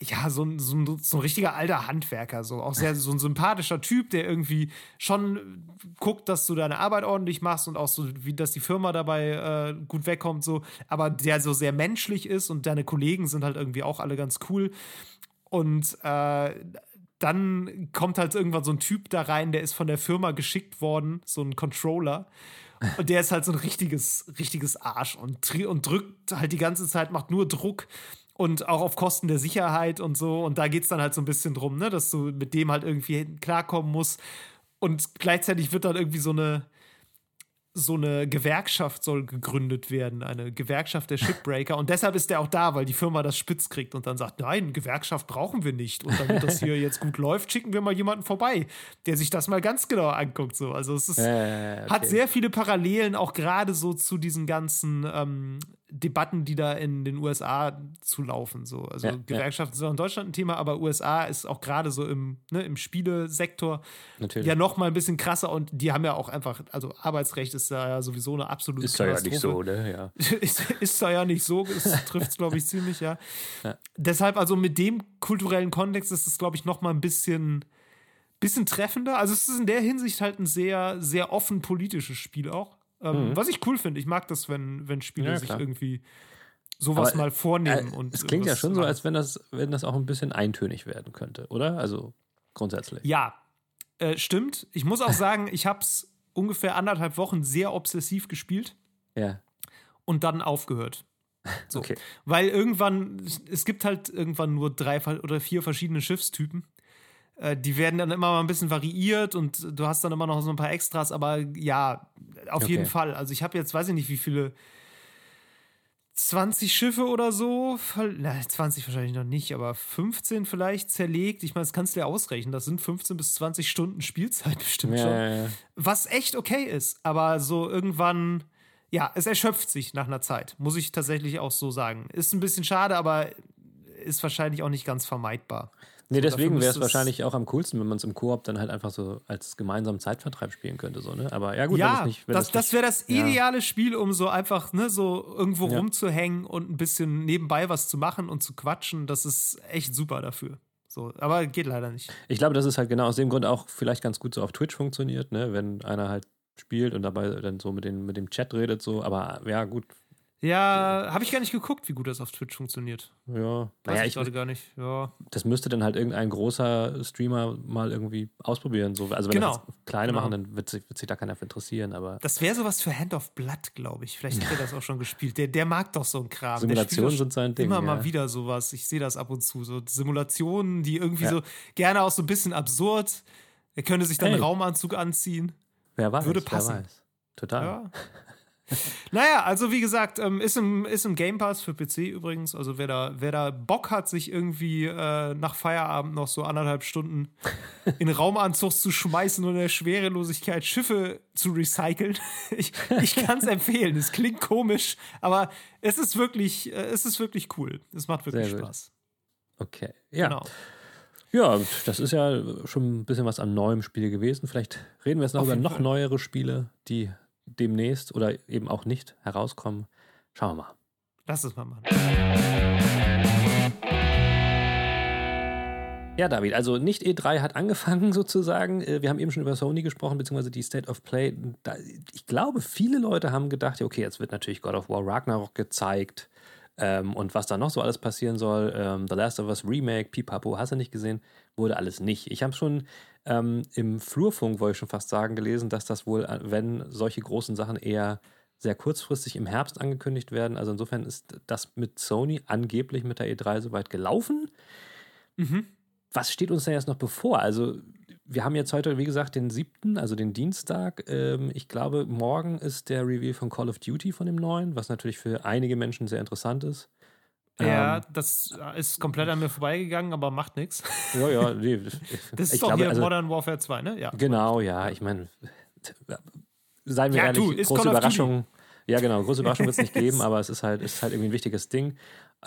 ja, so ein, so ein, so ein richtiger alter Handwerker, so auch sehr so ein sympathischer Typ, der irgendwie schon guckt, dass du deine Arbeit ordentlich machst und auch so, wie dass die Firma dabei äh, gut wegkommt, so, aber der so sehr menschlich ist und deine Kollegen sind halt irgendwie auch alle ganz cool. Und äh, dann kommt halt irgendwann so ein Typ da rein, der ist von der Firma geschickt worden, so ein Controller. Und der ist halt so ein richtiges, richtiges Arsch und, und drückt halt die ganze Zeit, macht nur Druck und auch auf Kosten der Sicherheit und so. Und da geht es dann halt so ein bisschen drum, ne, dass du mit dem halt irgendwie klarkommen musst. Und gleichzeitig wird dann irgendwie so eine, so eine Gewerkschaft soll gegründet werden, eine Gewerkschaft der Shipbreaker. Und deshalb ist der auch da, weil die Firma das spitz kriegt und dann sagt, nein, Gewerkschaft brauchen wir nicht. Und damit das hier jetzt gut läuft, schicken wir mal jemanden vorbei, der sich das mal ganz genau anguckt. So. Also es ist, Äh, okay. hat sehr viele Parallelen, auch gerade so zu diesen ganzen ähm, Debatten, die da in den USA zulaufen. So. Also Ja, ja. Gewerkschaften sind auch in Deutschland ein Thema, aber USA ist auch gerade so im, ne, im Spielesektor Natürlich. ja noch mal ein bisschen krasser und die haben ja auch einfach, also Arbeitsrecht ist da ja sowieso eine absolute ist ja ja nicht so, ne? Ja. ist, ist da ja nicht so, es trifft es, glaube ich, ziemlich, ja. Deshalb, also mit dem kulturellen Kontext ist es, glaube ich, noch mal ein bisschen, bisschen treffender. Also es ist in der Hinsicht halt ein sehr, sehr offen politisches Spiel auch. Ähm, Was ich cool finde. Ich mag das, wenn, wenn Spiele Mhm. Ja, sich irgendwie sowas Aber, mal vornehmen. Äh, und es klingt ja schon so, als wenn das, wenn das auch ein bisschen eintönig werden könnte, oder? Also grundsätzlich. Ja, äh, stimmt. Ich muss auch sagen, ich habe es ungefähr anderthalb Wochen sehr obsessiv gespielt Ja. und dann aufgehört. So. Okay. Weil irgendwann, es gibt halt irgendwann nur drei oder vier verschiedene Schiffstypen. Äh, Die werden dann immer mal ein bisschen variiert und du hast dann immer noch so ein paar Extras, aber ja, auf Okay. jeden Fall. Also ich habe jetzt, weiß ich nicht, wie viele 20 Schiffe oder so, na, 20 wahrscheinlich noch nicht, aber 15 vielleicht zerlegt. Ich meine, das kannst du ja ausrechnen. Das sind 15 bis 20 Stunden Spielzeit bestimmt Ja, schon. ja, ja. Was echt okay ist, aber so irgendwann, ja, es erschöpft sich nach einer Zeit, muss ich tatsächlich auch so sagen. Ist ein bisschen schade, aber ist wahrscheinlich auch nicht ganz vermeidbar. Nee, deswegen wäre es wahrscheinlich auch am coolsten, wenn man es im Koop dann halt einfach so als gemeinsamen Zeitvertreib spielen könnte. So, ne? Aber ja, gut, ja, das nicht. Das, das das wäre das ja. ideale Spiel, um so einfach, ne, so irgendwo Ja. rumzuhängen und ein bisschen nebenbei was zu machen und zu quatschen. Das ist echt super dafür. So, aber geht leider nicht. Ich glaube, das ist halt genau aus dem Grund auch vielleicht ganz gut so auf Twitch funktioniert, ne? wenn einer halt spielt und dabei dann so mit, den, mit dem Chat redet, so. Aber ja, gut. Ja, habe ich gar nicht geguckt, wie gut das auf Twitch funktioniert. Ja, Weiß naja, ich gerade gar nicht. Ja. das müsste dann halt irgendein großer Streamer mal irgendwie ausprobieren. So. Also, wenn Genau. das kleine Genau. machen, dann wird sich, wird sich da keiner für interessieren. Aber Das wäre sowas für Hand of Blood, glaube ich. Vielleicht hat er das auch schon gespielt. Der, der mag doch so einen Kram. Simulationen sind sein Ding. Immer ja. mal wieder sowas. Ich sehe das ab und zu. So Simulationen, die irgendwie Ja. so gerne auch so ein bisschen absurd. Er könnte sich dann Ey. einen Raumanzug anziehen. Wer weiß, würde passen. wer weiß. Total. Ja. naja, also wie gesagt, ähm, ist, im, ist im Game Pass für PC übrigens. Also wer da, wer da Bock hat, sich irgendwie äh, nach Feierabend noch so anderthalb Stunden in Raumanzug zu schmeißen und in der Schwerelosigkeit Schiffe zu recyceln, ich, ich kann es empfehlen. Es klingt komisch, aber es ist wirklich, äh, es ist wirklich cool. Es macht wirklich Sehr gut. Spaß. Okay. Ja. Genau. Ja, das ist ja schon ein bisschen was an neuem Spiel gewesen. Vielleicht reden wir jetzt noch Auf über noch neuere Spiele, die demnächst oder eben auch nicht herauskommen. Schauen wir mal. Lass es mal machen. Ja, David, also nicht E3 hat angefangen sozusagen. Äh, Wir haben eben schon über Sony gesprochen, beziehungsweise die State of Play. Ich glaube, viele Leute haben gedacht, ja, okay, jetzt wird natürlich God of War Ragnarok gezeigt ähm, und was da noch so alles passieren soll. Ähm, The Last of Us Remake, Pipapo, hast du nicht gesehen? Wurde alles nicht. Ich habe schon ähm, im Flurfunk, wollte ich schon fast sagen, gelesen, dass das wohl, äh, wenn solche großen Sachen eher sehr kurzfristig im Herbst angekündigt werden. Also insofern ist das mit Sony angeblich mit der E3 soweit gelaufen Mhm. was steht uns denn jetzt noch bevor? Also, wir haben jetzt heute, wie gesagt, den siebten, also den Dienstag. Ähm, ich glaube, morgen ist der Reveal von Call of Duty von dem neuen, was natürlich für einige Menschen sehr interessant ist. Ja, Ähm, das ist komplett an mir vorbeigegangen, aber macht nichts. ja, ja, nee. Das ist doch glaube, hier also, Modern Warfare 2, ne? Ja. Genau, ja, ich meine, seien wir Ja, ehrlich, du, große. Überraschung. Ja, genau, große Überraschung wird es nicht geben, aber es ist halt, ist halt irgendwie ein wichtiges Ding.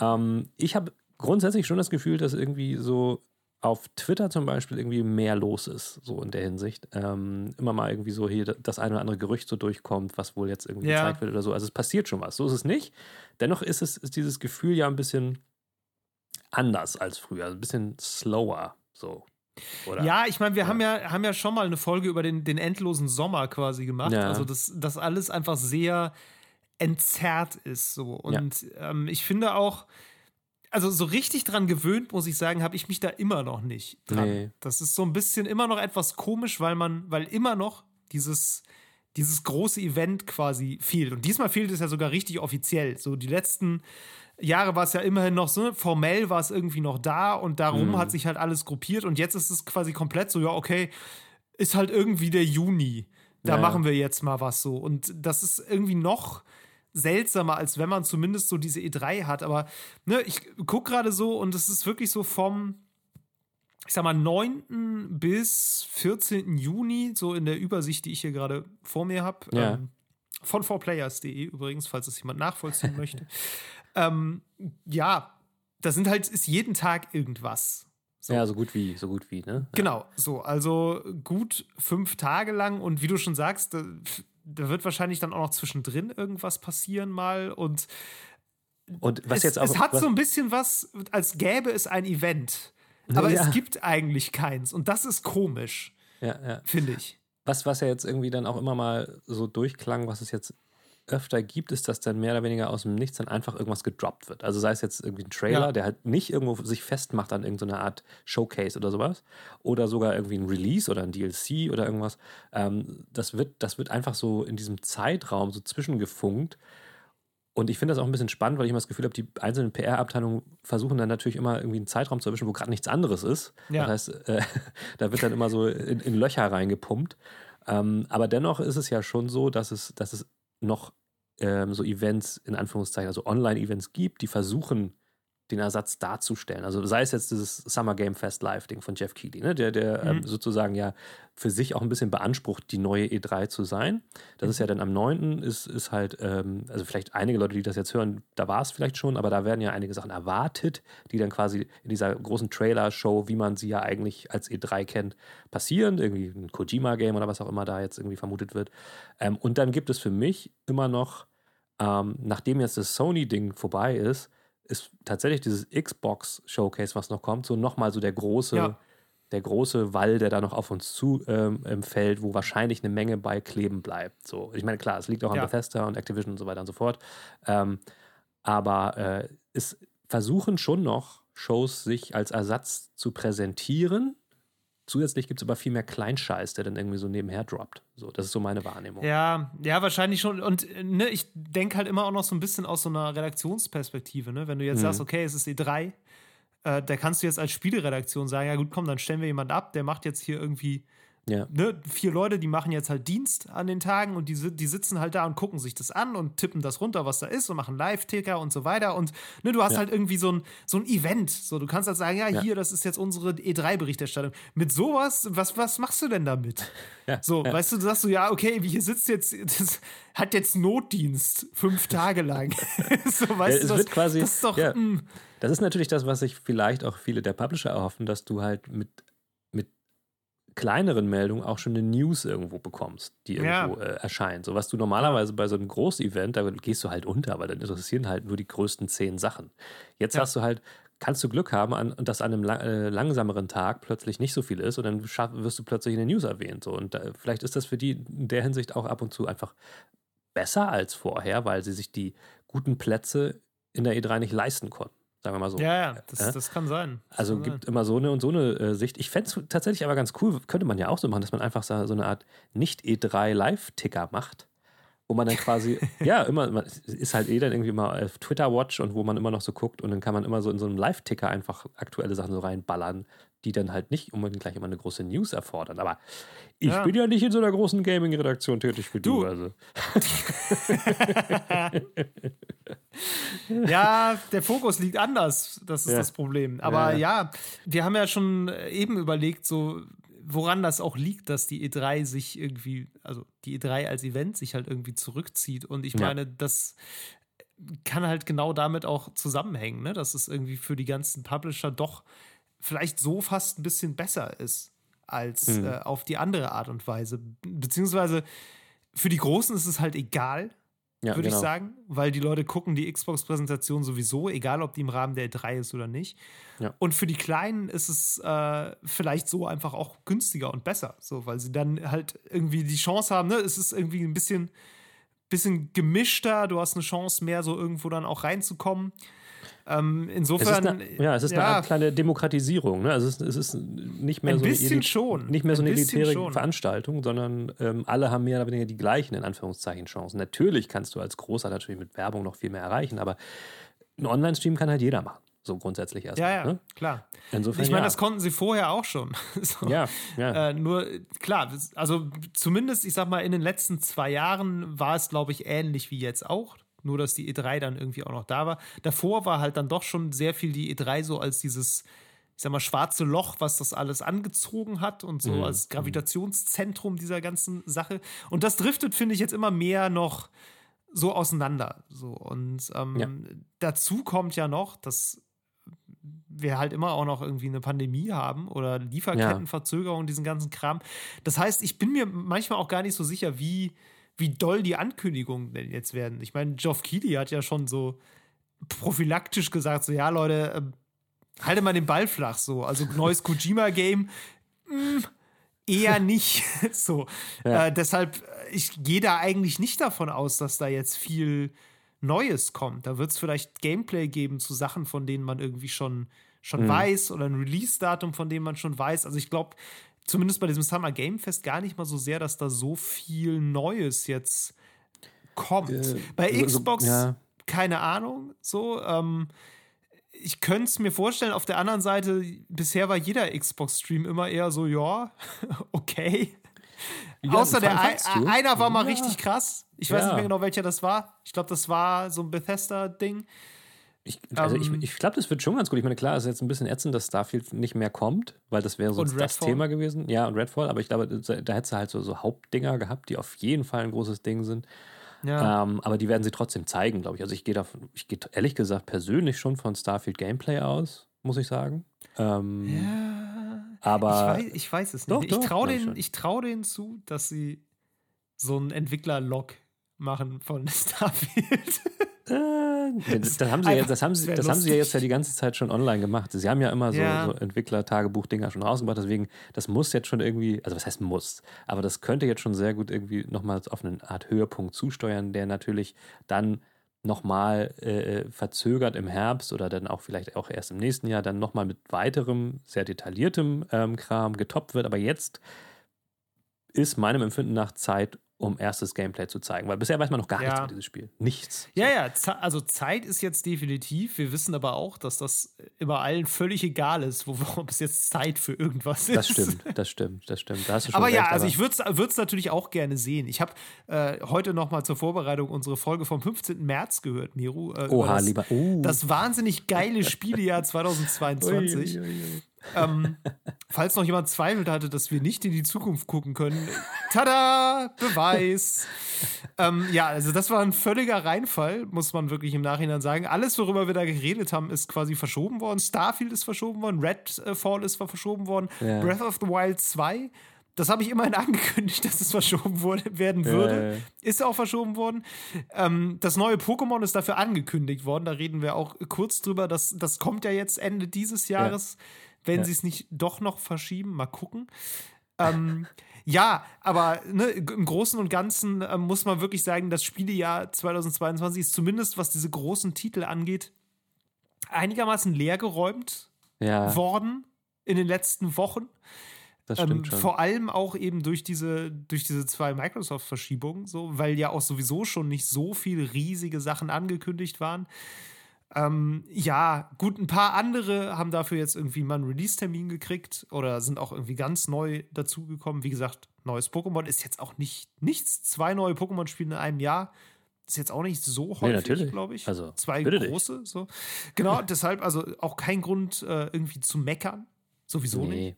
Ähm, ich habe grundsätzlich schon das Gefühl, dass irgendwie so auf Twitter zum Beispiel irgendwie mehr los ist, so in der Hinsicht. Ähm, immer mal irgendwie so hier das eine oder andere Gerücht so durchkommt, was wohl jetzt irgendwie Ja. gezeigt wird oder so. Also es passiert schon was. So ist es nicht. Dennoch ist es ist dieses Gefühl ja ein bisschen anders als früher, ein bisschen slower. So. Oder? Ja, ich meine, wir Ja. haben ja haben ja schon mal eine Folge über den, den endlosen Sommer quasi gemacht. Ja. Also dass das alles einfach sehr entzerrt ist so. Und ähm, ich finde auch, also so richtig dran gewöhnt, muss ich sagen, habe ich mich da immer noch nicht dran. Nee. Das ist so ein bisschen immer noch etwas komisch, weil man, weil immer noch dieses, dieses große Event quasi fehlt. Und diesmal fehlt es ja sogar richtig offiziell. So die letzten Jahre war es ja immerhin noch so, formell war es irgendwie noch da und darum Mhm. hat sich halt alles gruppiert und jetzt ist es quasi komplett so, ja, okay, ist halt irgendwie der Juni. Da Ja, ja. machen wir jetzt mal was so. Und das ist irgendwie noch seltsamer, als wenn man zumindest so diese E3 hat. Aber ne, ich gucke gerade so und es ist wirklich so vom, ich sag mal, 9. bis 14. Juni, so in der Übersicht, die ich hier gerade vor mir habe. Ja. Ähm, von 4players.de übrigens, falls es jemand nachvollziehen möchte. Ähm, ja, da sind halt, ist jeden Tag irgendwas. So. Ja, so gut wie, so gut wie, ne? Genau, so, also gut fünf Tage lang und wie du schon sagst, da, wird wahrscheinlich dann auch noch zwischendrin irgendwas passieren mal und Und was es, jetzt auch. es hat so ein bisschen was, als gäbe es ein Event, aber Ja. es gibt eigentlich keins und das ist komisch, ja, ja. finde ich. Was, was ja jetzt irgendwie dann auch immer mal so durchklang, was es jetzt öfter gibt, ist, dass dann mehr oder weniger aus dem Nichts dann einfach irgendwas gedroppt wird. Also sei es jetzt irgendwie ein Trailer, Ja. der halt nicht irgendwo sich festmacht an irgendeiner Art Showcase oder sowas, oder sogar irgendwie ein Release oder ein DLC oder irgendwas. Ähm, das, wird, das wird einfach so in diesem Zeitraum so zwischengefunkt. Und ich finde das auch ein bisschen spannend, weil ich immer das Gefühl habe, die einzelnen PR-Abteilungen versuchen dann natürlich immer irgendwie einen Zeitraum zu erwischen, wo gerade nichts anderes ist. Ja. Das heißt, äh, da wird dann immer so in, in Löcher reingepumpt. Ähm, aber dennoch ist es ja schon so, dass es, dass es noch ähm, so Events, in Anführungszeichen, also Online-Events gibt, die versuchen, den Ersatz darzustellen. Also sei es jetzt dieses Summer Game Fest Live-Ding von Jeff Keighley, ne? der, der ähm, mhm. ähm, sozusagen ja für sich auch ein bisschen beansprucht, die neue E3 zu sein. Das ist ja dann am 9. ist, ist halt, ähm, also vielleicht einige Leute, die das jetzt hören, da war es vielleicht schon, aber da werden ja einige Sachen erwartet, die dann quasi in dieser großen Trailer-Show, wie man sie ja eigentlich als E3 kennt, passieren. Irgendwie ein Kojima-Game oder was auch immer da jetzt irgendwie vermutet wird. Ähm, und dann gibt es für mich immer noch, ähm, nachdem jetzt das Sony-Ding vorbei ist, ist tatsächlich dieses Xbox Showcase, was noch kommt, so nochmal so der große, ja. der große Wall, der da noch auf uns zu ähm, ähm, fällt, wo wahrscheinlich eine Menge bei kleben bleibt. So, ich meine, klar, es liegt auch an ja. Bethesda und Activision und so weiter und so fort. Ähm, aber äh, es versuchen schon noch Shows sich als Ersatz zu präsentieren, Zusätzlich gibt es aber viel mehr Kleinscheiß, der dann irgendwie so nebenher droppt. So, das ist so meine Wahrnehmung. Ja, ja, wahrscheinlich schon. Und ne, ich denke halt immer auch noch so ein bisschen aus so einer Redaktionsperspektive. Ne? Wenn du jetzt mhm. sagst, okay, es ist E3, äh, da kannst du jetzt als Spieleredaktion sagen, ja gut, komm, dann stellen wir jemanden ab, der macht jetzt hier irgendwie ja. Ne, vier Leute, die machen jetzt halt Dienst an den Tagen und die, die sitzen halt da und gucken sich das an und tippen das runter, was da ist und machen Live-Ticker und so weiter. Und ne, du hast ja. halt irgendwie so ein, so ein Event. So, du kannst halt sagen, ja, ja. hier, das ist jetzt unsere E3-Berichterstattung. Mit sowas, was, was machst du denn damit? Ja. So, weißt du, du sagst du, ja, okay, hier sitzt jetzt, das hat jetzt Notdienst fünf Tage lang. so, weißt du, das, quasi, das ist doch. Mm. Das ist natürlich das, was sich vielleicht auch viele der Publisher erhoffen, dass du halt mit kleineren Meldungen auch schon eine News irgendwo bekommst, die irgendwo ja. äh, erscheint. So was du normalerweise bei so einem Großevent, da gehst du halt unter, weil dann interessieren halt nur die größten zehn Sachen. Jetzt ja. hast du halt, kannst du Glück haben, an, dass an einem la äh, langsameren Tag plötzlich nicht so viel ist und dann wirst du plötzlich in den News erwähnt. So. Und da, vielleicht ist das für die in der Hinsicht auch ab und zu einfach besser als vorher, weil sie sich die guten Plätze in der E3 nicht leisten konnten. Sagen wir mal so. Ja, ja, das, ja? das kann sein. Das also kann gibt sein. immer so eine und so eine äh, Sicht. Ich fände es tatsächlich aber ganz cool, könnte man ja auch so machen, dass man einfach so, so eine Art Nicht-E3 Live-Ticker macht, wo man dann quasi, ja, immer, man ist halt eh dann irgendwie mal auf Twitter-Watch und wo man immer noch so guckt und dann kann man immer so in so einem Live-Ticker einfach aktuelle Sachen so reinballern, die dann halt nicht unbedingt gleich immer eine große News erfordern. Aber ich ja. bin ja nicht in so einer großen Gaming-Redaktion tätig wie du. du. Also. ja, der Fokus liegt anders. Das ist ja. das Problem. Aber ja. ja, wir haben ja schon eben überlegt, so woran das auch liegt, dass die E3 sich irgendwie, also die E3 als Event sich halt irgendwie zurückzieht. Und ich meine, das kann halt genau damit auch zusammenhängen, ne? dass es irgendwie für die ganzen Publisher doch vielleicht so fast ein bisschen besser ist als mhm. äh, auf die andere Art und Weise. Beziehungsweise für die Großen ist es halt egal, ja, würde genau. ich sagen, weil die Leute gucken die Xbox-Präsentation sowieso, egal ob die im Rahmen der E3 ist oder nicht. Ja. Und für die Kleinen ist es äh, vielleicht so einfach auch günstiger und besser, so, weil sie dann halt irgendwie die Chance haben, ne? es ist irgendwie ein bisschen, bisschen gemischter, du hast eine Chance mehr so irgendwo dann auch reinzukommen. Ähm, insofern. Es eine, ja, es ist ja, eine kleine Demokratisierung. Ne? Also es, es ist nicht mehr ein so bisschen eine, schon. Nicht mehr so eine elitäre schon. Veranstaltung, sondern ähm, alle haben mehr oder weniger die gleichen, in Anführungszeichen, Chancen. Natürlich kannst du als Großer natürlich mit Werbung noch viel mehr erreichen, aber ein Online-Stream kann halt jeder machen. So grundsätzlich erstmal. Ja, ja, ne? klar. Insofern, ich meine, ja. das konnten sie vorher auch schon. so. Ja, ja. Äh, nur, klar, also zumindest, ich sag mal, in den letzten zwei Jahren war es, glaube ich, ähnlich wie jetzt auch. Nur, dass die E3 dann irgendwie auch noch da war. Davor war halt dann doch schon sehr viel die E3 so als dieses, ich sag mal, schwarze Loch, was das alles angezogen hat und so mhm. als Gravitationszentrum dieser ganzen Sache. Und das driftet, finde ich, jetzt immer mehr noch so auseinander. So. Und ähm, ja. dazu kommt ja noch, dass wir halt immer auch noch irgendwie eine Pandemie haben oder Lieferkettenverzögerung, ja. diesen ganzen Kram. Das heißt, ich bin mir manchmal auch gar nicht so sicher, wie wie doll die Ankündigungen denn jetzt werden. Ich meine, Geoff Keighley hat ja schon so prophylaktisch gesagt, so ja, Leute, äh, halte mal den Ball flach so. Also neues Kojima-Game, mm, eher nicht. so. Ja. Äh, deshalb, äh, ich gehe da eigentlich nicht davon aus, dass da jetzt viel Neues kommt. Da wird es vielleicht Gameplay geben zu Sachen, von denen man irgendwie schon, schon mhm. weiß oder ein Release-Datum, von dem man schon weiß. Also ich glaube, zumindest bei diesem Summer Game Fest gar nicht mal so sehr, dass da so viel Neues jetzt kommt. Äh, bei Xbox, so, ja. keine Ahnung, so. Ähm, ich könnte es mir vorstellen, auf der anderen Seite, bisher war jeder Xbox-Stream immer eher so, ja, okay. Ja, Außer der ein, einer war mal Ja. richtig krass. Ich weiß nicht mehr genau, welcher das war. Ich glaube, das war so ein Bethesda-Ding. Ich, also Ähm, ich, ich glaube, das wird schon ganz gut. Ich meine, klar, es ist jetzt ein bisschen ätzend, dass Starfield nicht mehr kommt, weil das wäre so das. Thema gewesen. Ja, und Redfall, aber ich glaube, da hättest du halt so, so Hauptdinger gehabt, die auf jeden Fall ein großes Ding sind. Ja. Ähm, aber die werden sie trotzdem zeigen, glaube ich. Also ich gehe davon, ich gehe ehrlich gesagt persönlich schon von Starfield Gameplay aus, muss ich sagen. Ähm, ja. aber ich, weiß, ich weiß es nicht. Doch, ich traue denen, trau denen zu, dass sie so einen Entwickler-Log machen von Starfield. Äh, das, das haben sie, ja, das haben das sie, das haben sie ja jetzt ja die ganze Zeit schon online gemacht. Sie haben ja immer so, Ja. so Entwickler-Tagebuch-Dinger schon rausgebracht, deswegen, das muss jetzt schon irgendwie, also was heißt muss, aber das könnte jetzt schon sehr gut irgendwie nochmal auf eine Art Höhepunkt zusteuern, der natürlich dann nochmal äh, verzögert im Herbst oder dann auch vielleicht auch erst im nächsten Jahr dann nochmal mit weiterem, sehr detailliertem ähm, Kram getoppt wird. Aber jetzt ist meinem Empfinden nach Zeit, um erstes Gameplay zu zeigen, weil bisher weiß man noch gar nichts Ja. über dieses Spiel. Nichts. Ja, ja, Ze- also Zeit ist jetzt definitiv. Wir wissen aber auch, dass das immer allen völlig egal ist, ob es jetzt Zeit für irgendwas ist. Das stimmt, das stimmt, das stimmt. Da Aber recht, ja, also ich würde es natürlich auch gerne sehen. Ich habe äh, heute noch mal zur Vorbereitung unsere Folge vom 15. März gehört, Miru. Äh, Oha, das, lieber. Oh. Das wahnsinnig geile Spielejahr 2022. Ui, ui, ui. Ähm, falls noch jemand Zweifel hatte, dass wir nicht in die Zukunft gucken können. Tada! Beweis! ähm, ja, also das war ein völliger Reinfall, muss man wirklich im Nachhinein sagen. Alles, worüber wir da geredet haben, ist quasi verschoben worden. Starfield ist verschoben worden, Redfall ist verschoben worden, Ja. Breath of the Wild 2. Das habe ich immerhin angekündigt, dass es verschoben wurde, werden würde. Ja. Ist auch verschoben worden. Ähm, das neue Pokémon ist dafür angekündigt worden. Da reden wir auch kurz drüber. Das, das kommt ja jetzt Ende dieses Jahres, wenn Ja. sie es nicht doch noch verschieben. Mal gucken. Ähm, ja, aber ne, im Großen und Ganzen ähm, muss man wirklich sagen, das Spielejahr 2022 ist zumindest, was diese großen Titel angeht, einigermaßen leergeräumt Ja, worden in den letzten Wochen. das Ähm, stimmt schon. vor allem auch eben durch diese, durch diese zwei Microsoft-Verschiebungen, so, weil ja auch sowieso schon nicht so viele riesige Sachen angekündigt waren. Ähm, ja, gut, ein paar andere haben dafür jetzt irgendwie mal einen Release-Termin gekriegt oder sind auch irgendwie ganz neu dazugekommen. Wie gesagt, neues Pokémon ist jetzt auch nicht nichts. Zwei neue Pokémon-Spiele in einem Jahr ist jetzt auch nicht so häufig, natürlich. glaube ich. Also, Zwei dich. große, so. Genau, deshalb also auch kein Grund, äh, irgendwie zu meckern. Sowieso nicht. Nee.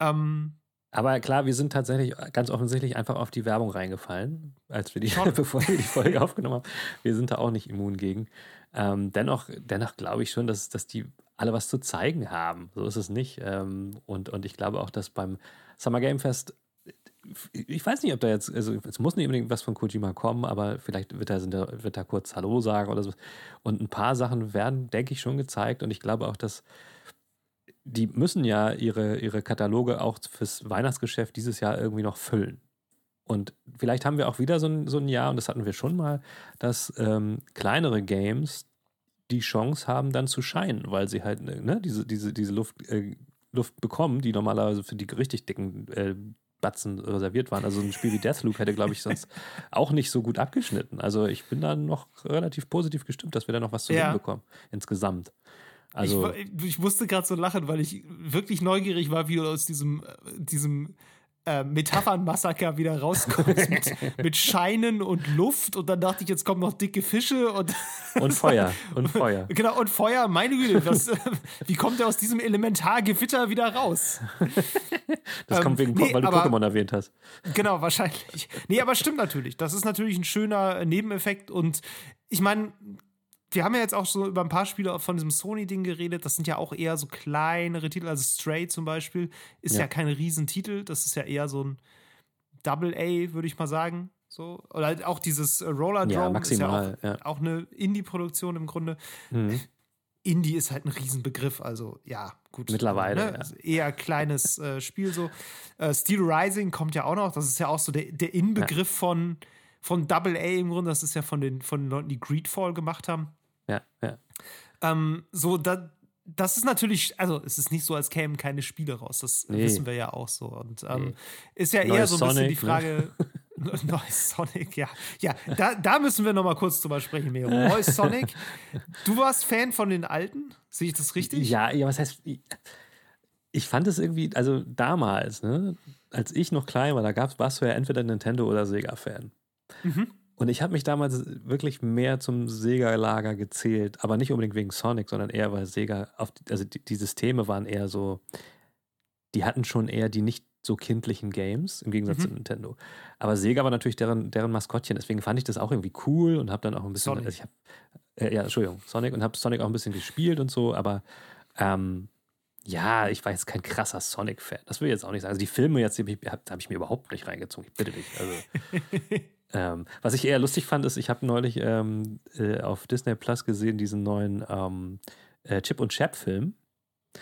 Ähm, Aber klar, wir sind tatsächlich ganz offensichtlich einfach auf die Werbung reingefallen, als wir die, bevor wir die Folge aufgenommen haben. Wir sind da auch nicht immun gegen. Ähm, dennoch, dennoch glaube ich schon, dass, dass die alle was zu zeigen haben. So ist es nicht. Ähm, und, und ich glaube auch, dass beim Summer Game Fest, ich weiß nicht, ob da jetzt, also es muss nicht unbedingt was von Kojima kommen, aber vielleicht wird er, wird er kurz Hallo sagen oder so. Und ein paar Sachen werden, denke ich, schon gezeigt. Und ich glaube auch, dass die müssen ja ihre, ihre Kataloge auch fürs Weihnachtsgeschäft dieses Jahr irgendwie noch füllen. Und vielleicht haben wir auch wieder so ein, so ein Jahr, und das hatten wir schon mal, dass ähm, kleinere Games die Chance haben, dann zu scheinen, weil sie halt ne, diese, diese, diese Luft, äh, Luft bekommen, die normalerweise für die richtig dicken äh, Batzen reserviert waren. Also ein Spiel wie Deathloop hätte, glaube ich, sonst auch nicht so gut abgeschnitten. Also ich bin da noch relativ positiv gestimmt, dass wir da noch was zu Ja. bekommen, insgesamt. Also, ich, ich musste gerade so lachen, weil ich wirklich neugierig war, wie du aus diesem, äh, diesem äh, Metaphern-Massaker wieder rauskommst mit, mit Scheinen und Luft und dann dachte ich, jetzt kommen noch dicke Fische und und Feuer, und Feuer. genau und Feuer. Meine Güte, was, äh, wie kommt er aus diesem Elementargewitter wieder raus? Das Ähm, kommt wegen, nee, weil du aber- Pokémon erwähnt hast. Genau, wahrscheinlich. Nee, aber stimmt natürlich. Das ist natürlich ein schöner Nebeneffekt. Und ich meine, wir haben ja jetzt auch so über ein paar Spiele von diesem Sony-Ding geredet. Das sind ja auch eher so kleinere Titel. Also Stray zum Beispiel ist ja, Ja. kein Riesentitel. Das ist ja eher so ein Double-A, würde ich mal sagen. So. Oder halt auch dieses Roller Ja, Drome ist ja maximal, auch, ja. auch eine Indie-Produktion im Grunde. Mhm. Indie ist halt ein Riesenbegriff, also ja, gut. Mittlerweile, ja. Ist Eher kleines äh, Spiel so. Äh, Steel Rising kommt ja auch noch, das ist ja auch so der, der Inbegriff von, von Double A im Grunde, das ist ja von den, von den Leuten, die Greedfall gemacht haben. Ja, ja. Ähm, so, da, das ist natürlich, also es ist nicht so, als kämen keine Spiele raus, das Nee. wissen wir ja auch so. Und ähm, Nee. ist ja eher Neues so ein bisschen Sonic, die Frage. Neues Sonic, ja. Ja, da, da müssen wir noch mal kurz drüber sprechen, Mero. Neues Sonic. Du warst Fan von den alten? Sehe ich das richtig? Ja, ja, was heißt. ich fand es irgendwie, also damals, ne, als ich noch klein war, da gab's, warst du ja entweder Nintendo oder Sega-Fan. Mhm. Und ich habe mich damals wirklich mehr zum Sega-Lager gezählt, aber nicht unbedingt wegen Sonic, sondern eher, weil Sega, auf, also die, die Systeme waren eher so, die hatten schon eher die nicht so kindlichen Games im Gegensatz Mhm. zu Nintendo. Aber Sega war natürlich deren, deren Maskottchen, deswegen fand ich das auch irgendwie cool und habe dann auch ein bisschen, Sonic. also ich hab, äh, ja, Entschuldigung, Sonic und habe Sonic auch ein bisschen gespielt und so, aber ähm, ja, ich war jetzt kein krasser Sonic-Fan. Das will ich jetzt auch nicht sagen. Also die Filme jetzt, die habe hab ich mir überhaupt nicht reingezogen. Ich bitte dich. Also, ähm, was ich eher lustig fand, ist, ich habe neulich ähm, äh, auf Disney Plus gesehen, diesen neuen ähm, äh, Chip und Chap-Film.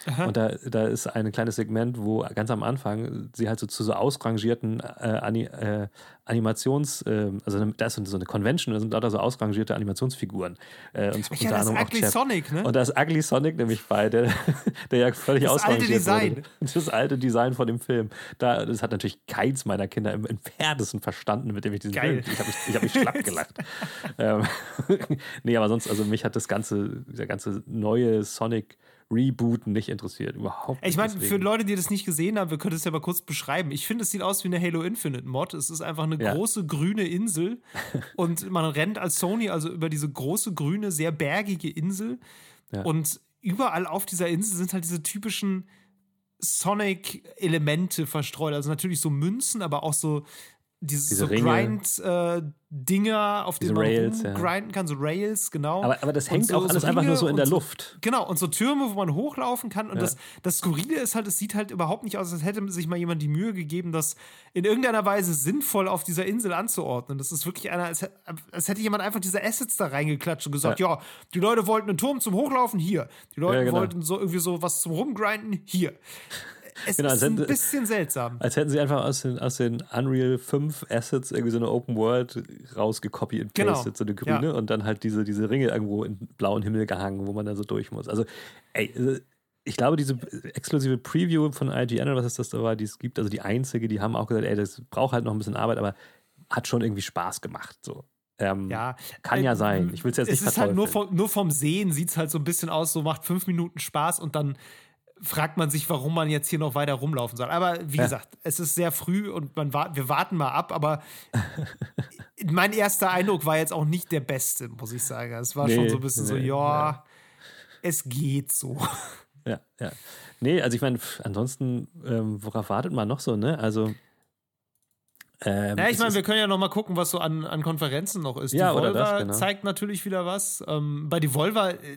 Aha. Und da, da ist ein kleines Segment, wo ganz am Anfang sie halt so zu so ausrangierten äh, Ani, äh, Animations-, äh, also da ist so eine Convention, da sind lauter so ausrangierte Animationsfiguren. Äh, und ja, das ist Ugly Chap. Sonic, ne? Und da ist Ugly Sonic nämlich bei, der, der ja völlig Das alte ausrangiert Design. wurde. Das alte Design von dem Film. Da, das hat natürlich keins meiner Kinder im entferntesten verstanden, mit dem ich diesen Geil. Film. Ich habe mich, ich hab mich schlapp gelacht. ähm, nee, aber sonst, also mich hat das ganze, dieser ganze neue Sonic Reboot nicht interessiert. Überhaupt nicht. Ich meine, für. Leute, die das nicht gesehen haben, wir können es ja mal kurz beschreiben. Ich finde, es sieht aus wie eine Halo Infinite Mod. Es ist einfach eine Ja. große grüne Insel und man rennt als Sony also über diese große grüne, sehr bergige Insel. Ja. Und überall auf dieser Insel sind halt diese typischen Sonic-Elemente verstreut. Also natürlich so Münzen, aber auch so diese, Diese so. Grind-Dinger, auf Diese denen man Rails, ja. grinden kann, so Rails, genau. aber, aber das hängt so- auch alles so einfach nur so in der Luft. Genau, und so Türme, wo man hochlaufen kann. Und Ja. das, das Skurrile ist halt, es sieht halt überhaupt nicht aus, als hätte sich mal jemand die Mühe gegeben, das in irgendeiner Weise sinnvoll auf dieser Insel anzuordnen. Das ist wirklich einer, als, als hätte jemand einfach diese Assets da reingeklatscht und gesagt, ja, die Leute wollten einen Turm zum Hochlaufen, hier. Die Leute Ja, genau. wollten so irgendwie so was zum Rumgrinden, hier. Es Genau, ist ein hätte- bisschen seltsam. Als hätten sie einfach aus den, aus den Unreal 5 Assets irgendwie so eine Open World rausgekopiert und Genau. pasted, so eine grüne, Ja. und dann halt diese, diese Ringe irgendwo in blauen Himmel gehangen, wo man dann so durch muss. Also, ey, äh, ich glaube, diese exklusive Preview von IGN oder was ist das da war, die es gibt, also die einzige, die haben auch gesagt, ey, das braucht halt noch ein bisschen Arbeit, aber hat schon irgendwie Spaß gemacht. So. Ähm, Ja, Kann ja äh, sein. Ich jetzt Es nicht ist halt nur vom, nur vom Sehen sieht es halt so ein bisschen aus, so macht fünf Minuten Spaß und dann fragt man sich, warum man jetzt hier noch weiter rumlaufen soll. Aber wie Ja. gesagt, es ist sehr früh und man wa wir warten mal ab, aber mein erster Eindruck war jetzt auch nicht der beste, muss ich sagen. Es war schon Nee, so ein bisschen so, nee, ja, ja. es geht so. Ja, ja. Nee, also ich meine, ansonsten, ähm, worauf wartet man noch so, ne? Also. Ähm, Ja, ich meine, wir können ja noch mal gucken, was so an, an Konferenzen noch ist. Ja, die das, Volva genau. zeigt natürlich wieder was. Ähm, bei Devolver, äh,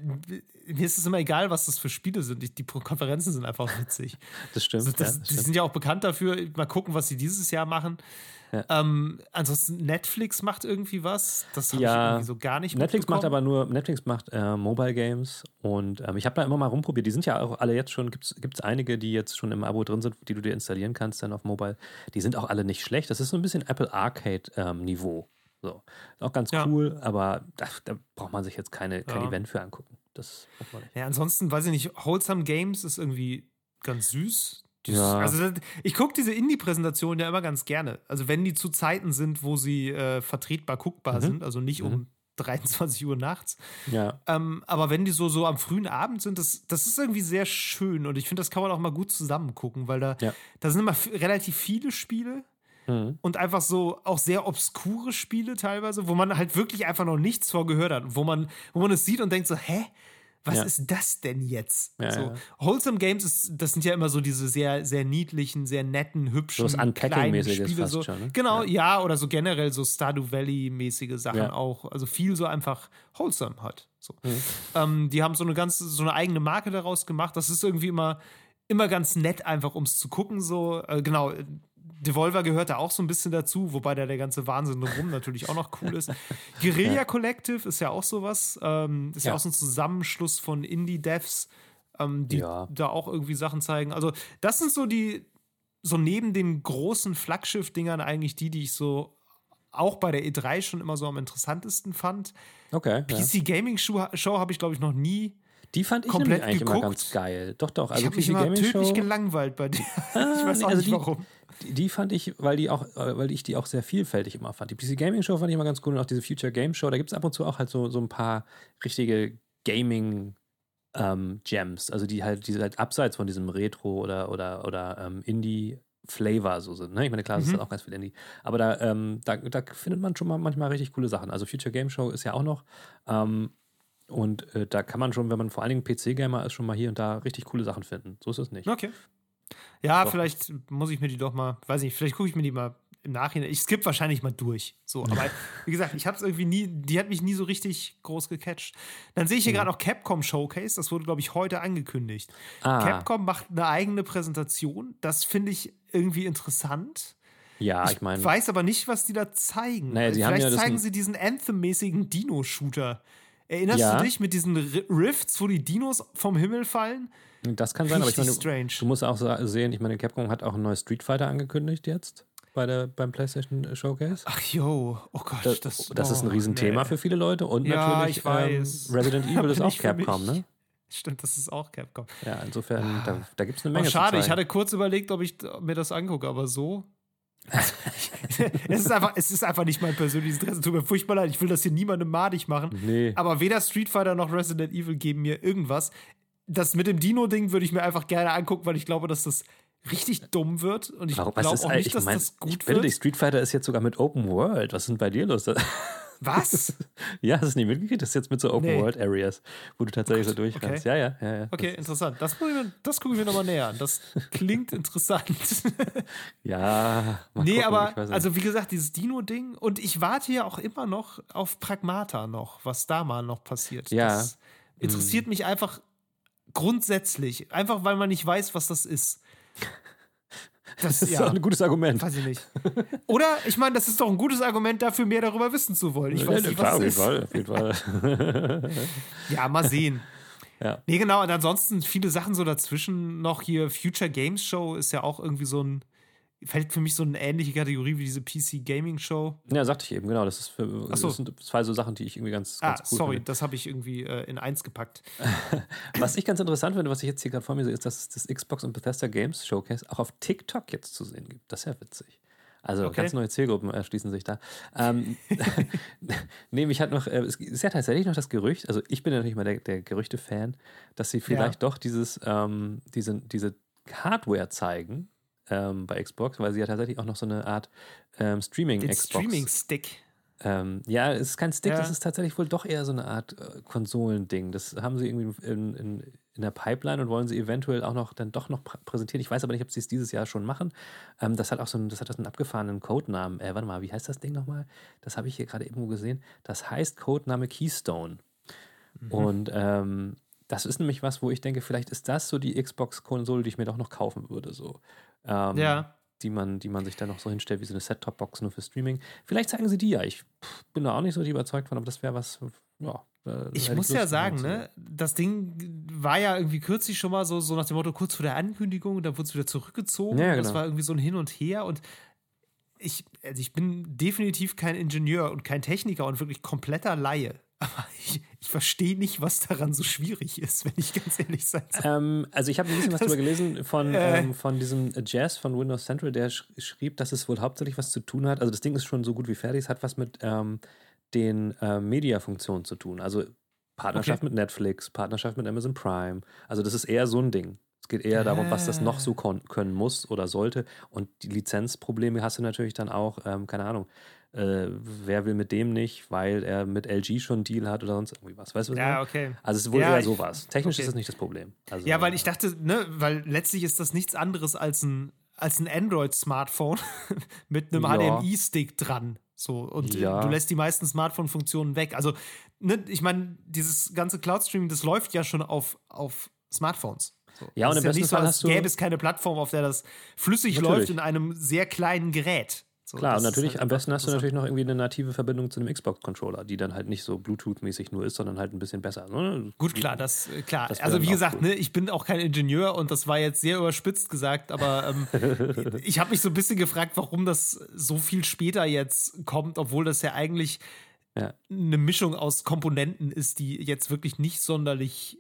mir ist es immer egal, was das für Spiele sind. Die, die Konferenzen sind einfach witzig. das stimmt. Also das, ja, das die stimmt. sind ja auch bekannt dafür. Mal gucken, was sie dieses Jahr machen. Ja. Ähm, ansonsten, Netflix macht irgendwie was. Das habe ich Ja, irgendwie so gar nicht Netflix macht aber nur, Netflix macht äh, Mobile Games und ähm, ich habe da immer mal rumprobiert. Die sind ja auch alle jetzt schon, gibt es einige, die jetzt schon im Abo drin sind, die du dir installieren kannst dann auf Mobile. Die sind auch alle nicht schlecht. Das ist so ein bisschen Apple Arcade-Niveau. so. Ist auch ganz Ja. cool, aber da, da braucht man sich jetzt keine, kein. Event für angucken. Das braucht man nicht. Ja, ansonsten, weiß ich nicht, Wholesome Games ist irgendwie ganz süß. Ja. Also ich gucke diese Indie-Präsentationen ja immer ganz gerne. Also wenn die zu Zeiten sind, wo sie äh, vertretbar guckbar Mhm. sind, also nicht Mhm. um 23 Uhr nachts. Ja, Ähm, aber wenn die so, so am frühen Abend sind, das, das ist irgendwie sehr schön. Und ich finde, das kann man auch mal gut zusammen gucken, weil da, Ja. da sind immer relativ viele Spiele mhm. und einfach so auch sehr obskure Spiele teilweise, wo man halt wirklich einfach noch nichts vorgehört hat. Wo man, wo man es sieht und denkt so, hä? Was Ja. ist das denn jetzt? Ja, so. ja. Wholesome Games, ist, das sind ja immer so diese sehr, sehr niedlichen, sehr netten, hübschen, So kleinen Spiele. So. schon, ne? Genau, Ja. oder so generell so Stardew Valley-mäßige Sachen auch. Also viel so einfach Wholesome hat. So. Mhm. Ähm, die haben so eine ganz, so eine eigene Marke daraus gemacht. Das ist irgendwie immer, immer ganz nett, einfach ums zu gucken. So, äh, genau. Devolver gehört da auch so ein bisschen dazu, wobei da der ganze Wahnsinn drumherum natürlich auch noch cool ist. Guerilla Collective ist ja auch sowas. Ähm, ist ja. Ja. auch so ein Zusammenschluss von Indie-Devs, ähm, die Ja. da auch irgendwie Sachen zeigen. Also, das sind so die, so neben den großen Flaggschiff-Dingern eigentlich die, die ich so auch bei der E3 schon immer so am interessantesten fand. Okay. Ja. PC Gaming Show, Show habe ich, glaube ich, noch nie. Die fand ich komplett eigentlich immer geguckt. ganz geil. Doch, doch. ich Also habe mich immer Gaming tödlich Show. gelangweilt bei dir. ich weiß nee, auch also nicht die- warum. Die, fand ich, weil die auch, äh, weil ich die auch sehr vielfältig immer fand. Die PC Gaming Show fand ich immer ganz cool und auch diese Future Game Show. Da gibt es ab und zu auch halt so, so ein paar richtige Gaming ähm, Gems, also die halt, die halt abseits von diesem Retro oder oder oder ähm, Indie Flavor so sind. Ne? Ich meine, klar, es Mhm. ist auch ganz viel Indie. Aber da, ähm, da, da findet man schon mal manchmal richtig coole Sachen. Also Future Game Show ist ja auch noch. Ähm, und äh, da kann man schon, wenn man vor allen Dingen PC-Gamer ist, schon mal hier und da richtig coole Sachen finden. So ist es nicht. Okay. Ja, Doch. vielleicht muss ich mir die doch mal, weiß nicht, vielleicht gucke ich mir die mal im Nachhinein. Ich skippe wahrscheinlich mal durch. So, aber wie gesagt, ich habe es irgendwie nie, die hat mich nie so richtig groß gecatcht. Dann sehe ich hier Mhm. gerade noch Capcom Showcase, das wurde, glaube ich, heute angekündigt. Ah, Capcom macht eine eigene Präsentation. Das finde ich irgendwie interessant. ja, ich meine, weiß aber nicht, was die da zeigen. Naja, Vielleicht ja zeigen sie diesen Anthem-mäßigen Dino-Shooter. Erinnerst Ja. du dich mit diesen Rifts, wo die Dinos vom Himmel fallen? Das kann sein, aber ich Richtig meine, strange. du musst auch sehen, ich meine, Capcom hat auch ein neues Street Fighter angekündigt jetzt bei der, beim PlayStation Showcase. Ach jo, oh Gott, Das, das, das ist ein oh, Riesenthema nee. für viele Leute und Ja, natürlich ich weiß. Ähm, Resident Evil ist auch Capcom, ne? Stimmt, das ist auch Capcom. Ja, insofern, da, da gibt es eine Oh, Menge schade, zu ich hatte kurz überlegt, ob ich mir das angucke, aber so. es, ist einfach, es ist einfach nicht mein persönliches Interesse. Tut mir furchtbar leid, ich will das hier niemandem madig machen. Nee. Aber weder Street Fighter noch Resident Evil geben mir irgendwas. Das mit dem Dino-Ding würde ich mir einfach gerne angucken, weil ich glaube, dass das richtig dumm wird. Und ich glaube auch eigentlich- nicht, ich dass mein, das gut ich bitte wird. Street Fighter ist jetzt sogar mit Open World. Was ist denn bei dir los? Was? ja, hast du nicht mitgekriegt? Das ist jetzt mit so Open Nee. World Areas, wo du tatsächlich so durchkannst. Ja, ja, ja, ja. Okay, interessant. Das, gucke ich mir- das gucke ich mir nochmal näher an. Das klingt interessant. Ja, nee, gucken, aber, also wie gesagt, dieses Dino-Ding. Und ich warte ja auch immer noch auf Pragmata noch, was da mal noch passiert. Ja. Hm. Das interessiert mich einfach grundsätzlich. Einfach, weil man nicht weiß, was das ist. Das, das ist ja, ein gutes Argument. weiß ich nicht. Oder, ich meine, das ist doch ein gutes Argument dafür, mehr darüber wissen zu wollen. Ich weiß Ja, nicht, klar, was auf es jeden ist. Fall, auf jeden Fall. Ja, mal sehen. Ja. Nee, genau. Und ansonsten viele Sachen so dazwischen noch hier. Future Games Show ist ja auch irgendwie so ein, fällt für mich so eine ähnliche Kategorie wie diese PC Gaming Show. ja, sagte ich eben, genau. Das, ist für, so. das sind zwei so Sachen, die ich irgendwie ganz, Ah, ganz cool sorry, finde. das habe ich irgendwie äh, in eins gepackt. Was ich ganz interessant finde, was ich jetzt hier gerade vor mir sehe, ist, dass es das Xbox und Bethesda Games Showcase auch auf TikTok jetzt zu sehen gibt. Das ist ja witzig. Also Okay. ganz neue Zielgruppen erschließen sich da. Ähm, nee, mich hat noch, äh, es ist ja tatsächlich noch das Gerücht, also ich bin ja natürlich mal der, der Gerüchte-Fan, dass sie vielleicht doch dieses, ähm, diese, diese Hardware zeigen ähm, bei Xbox, weil sie ja tatsächlich auch noch so eine Art ähm, Streaming-Xbox Streaming-Stick. ähm, ja, es ist kein Stick, Ja. das ist tatsächlich wohl doch eher so eine Art äh, Konsolending. Das haben sie irgendwie in, in, in der Pipeline und wollen sie eventuell auch noch dann doch noch prä präsentieren. Ich weiß aber nicht, ob sie es dieses Jahr schon machen. Ähm, das hat auch so einen, das hat einen abgefahrenen Codenamen. Äh, warte mal, wie heißt das Ding nochmal? Das habe ich hier gerade irgendwo gesehen. Das heißt Codename Keystone. Mhm. Und ähm, das ist nämlich was, wo ich denke, vielleicht ist das so die Xbox-Konsole, die ich mir doch noch kaufen würde. So. Ähm, Ja. die man, die man sich dann noch so hinstellt wie so eine Set-Top-Box nur für Streaming. Vielleicht zeigen sie die ja. Ich bin da auch nicht so überzeugt von, aber das wäre was, ja. Ich muss ja sagen, ne, das Ding war ja irgendwie kürzlich schon mal so, so nach dem Motto, kurz vor der Ankündigung, dann wurde es wieder zurückgezogen. Ja, Das genau. war irgendwie so ein Hin und Her und ich, also ich bin definitiv kein Ingenieur und kein Techniker und wirklich kompletter Laie. Aber ich, ich verstehe nicht, was daran so schwierig ist, wenn ich ganz ehrlich sein soll. Ähm, also ich habe ein bisschen was Das- darüber gelesen von, äh. ähm, von diesem Jazz von Windows Central, der sch schrieb, dass es wohl hauptsächlich was zu tun hat. Also das Ding ist schon so gut wie fertig, es hat was mit ähm, den äh, Media-Funktionen zu tun. Also Partnerschaft mit Netflix, Partnerschaft mit Amazon Prime. Also das ist eher so ein Ding. Es geht eher darum, was das noch so kon- können muss oder sollte. Und die Lizenzprobleme hast du natürlich dann auch, ähm, keine Ahnung, äh, wer will mit dem nicht, weil er mit LG schon einen Deal hat oder sonst irgendwie was. Weißt du, was Ja, okay. Also es ist wohl Ja, eher sowas. Technisch okay. ist das nicht das Problem. Also, Ja, weil ich dachte, ne, weil letztlich ist das nichts anderes als ein, als ein Android-Smartphone mit einem Ja. HDMI-Stick dran. So, und Ja. du lässt die meisten Smartphone-Funktionen weg. Also, ne, ich meine, dieses ganze Cloud-Streaming, das läuft ja schon auf, auf Smartphones. So. Ja, und Das ist im besten nicht so, Fall als hast du- gäbe es keine Plattform, auf der das flüssig Natürlich. läuft in einem sehr kleinen Gerät. So, Klar, und natürlich, halt am besten hast du natürlich noch irgendwie eine native Verbindung zu einem Xbox-Controller, die dann halt nicht so Bluetooth-mäßig nur ist, sondern halt ein bisschen besser. Ne? Gut, klar, das äh, klar. Das also wie gesagt, cool. ne, ich bin auch kein Ingenieur und das war jetzt sehr überspitzt gesagt, aber ähm, ich habe mich so ein bisschen gefragt, warum das so viel später jetzt kommt, obwohl das ja eigentlich Ja. eine Mischung aus Komponenten ist, die jetzt wirklich nicht sonderlich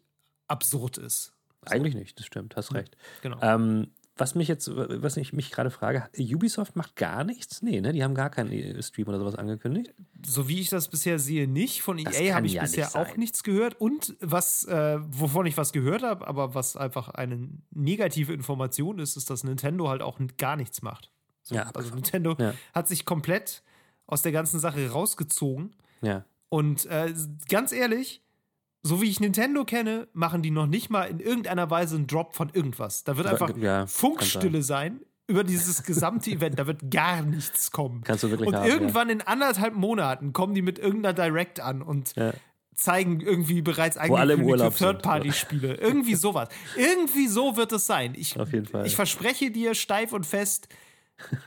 absurd ist. Eigentlich nicht, das stimmt, hast recht. Genau. Ähm, was mich jetzt, was ich mich gerade frage, Ubisoft macht gar nichts? Nee, ne? Die haben gar keinen Stream oder sowas angekündigt. So wie ich das bisher sehe, nicht. Von Das EA habe ich ja bisher nicht auch nichts gehört. Und was, äh, wovon ich was gehört habe, aber was einfach eine negative Information ist, ist, dass Nintendo halt auch gar nichts macht. So, Ja, also. Nintendo Ja. hat sich komplett aus der ganzen Sache rausgezogen. Ja. Und äh, ganz ehrlich, so wie ich Nintendo kenne, machen die noch nicht mal in irgendeiner Weise einen Drop von irgendwas. Da wird einfach Ja, Funkstille sein über dieses gesamte Event. Da wird gar nichts kommen. Kannst du wirklich und haben, ja. irgendwann in anderthalb Monaten kommen die mit irgendeiner Direct an und Ja. zeigen irgendwie bereits angekündigte. Third-Party-Spiele. Irgendwie sowas. Irgendwie so wird es sein. Ich, Auf jeden Fall. ich verspreche dir steif und fest,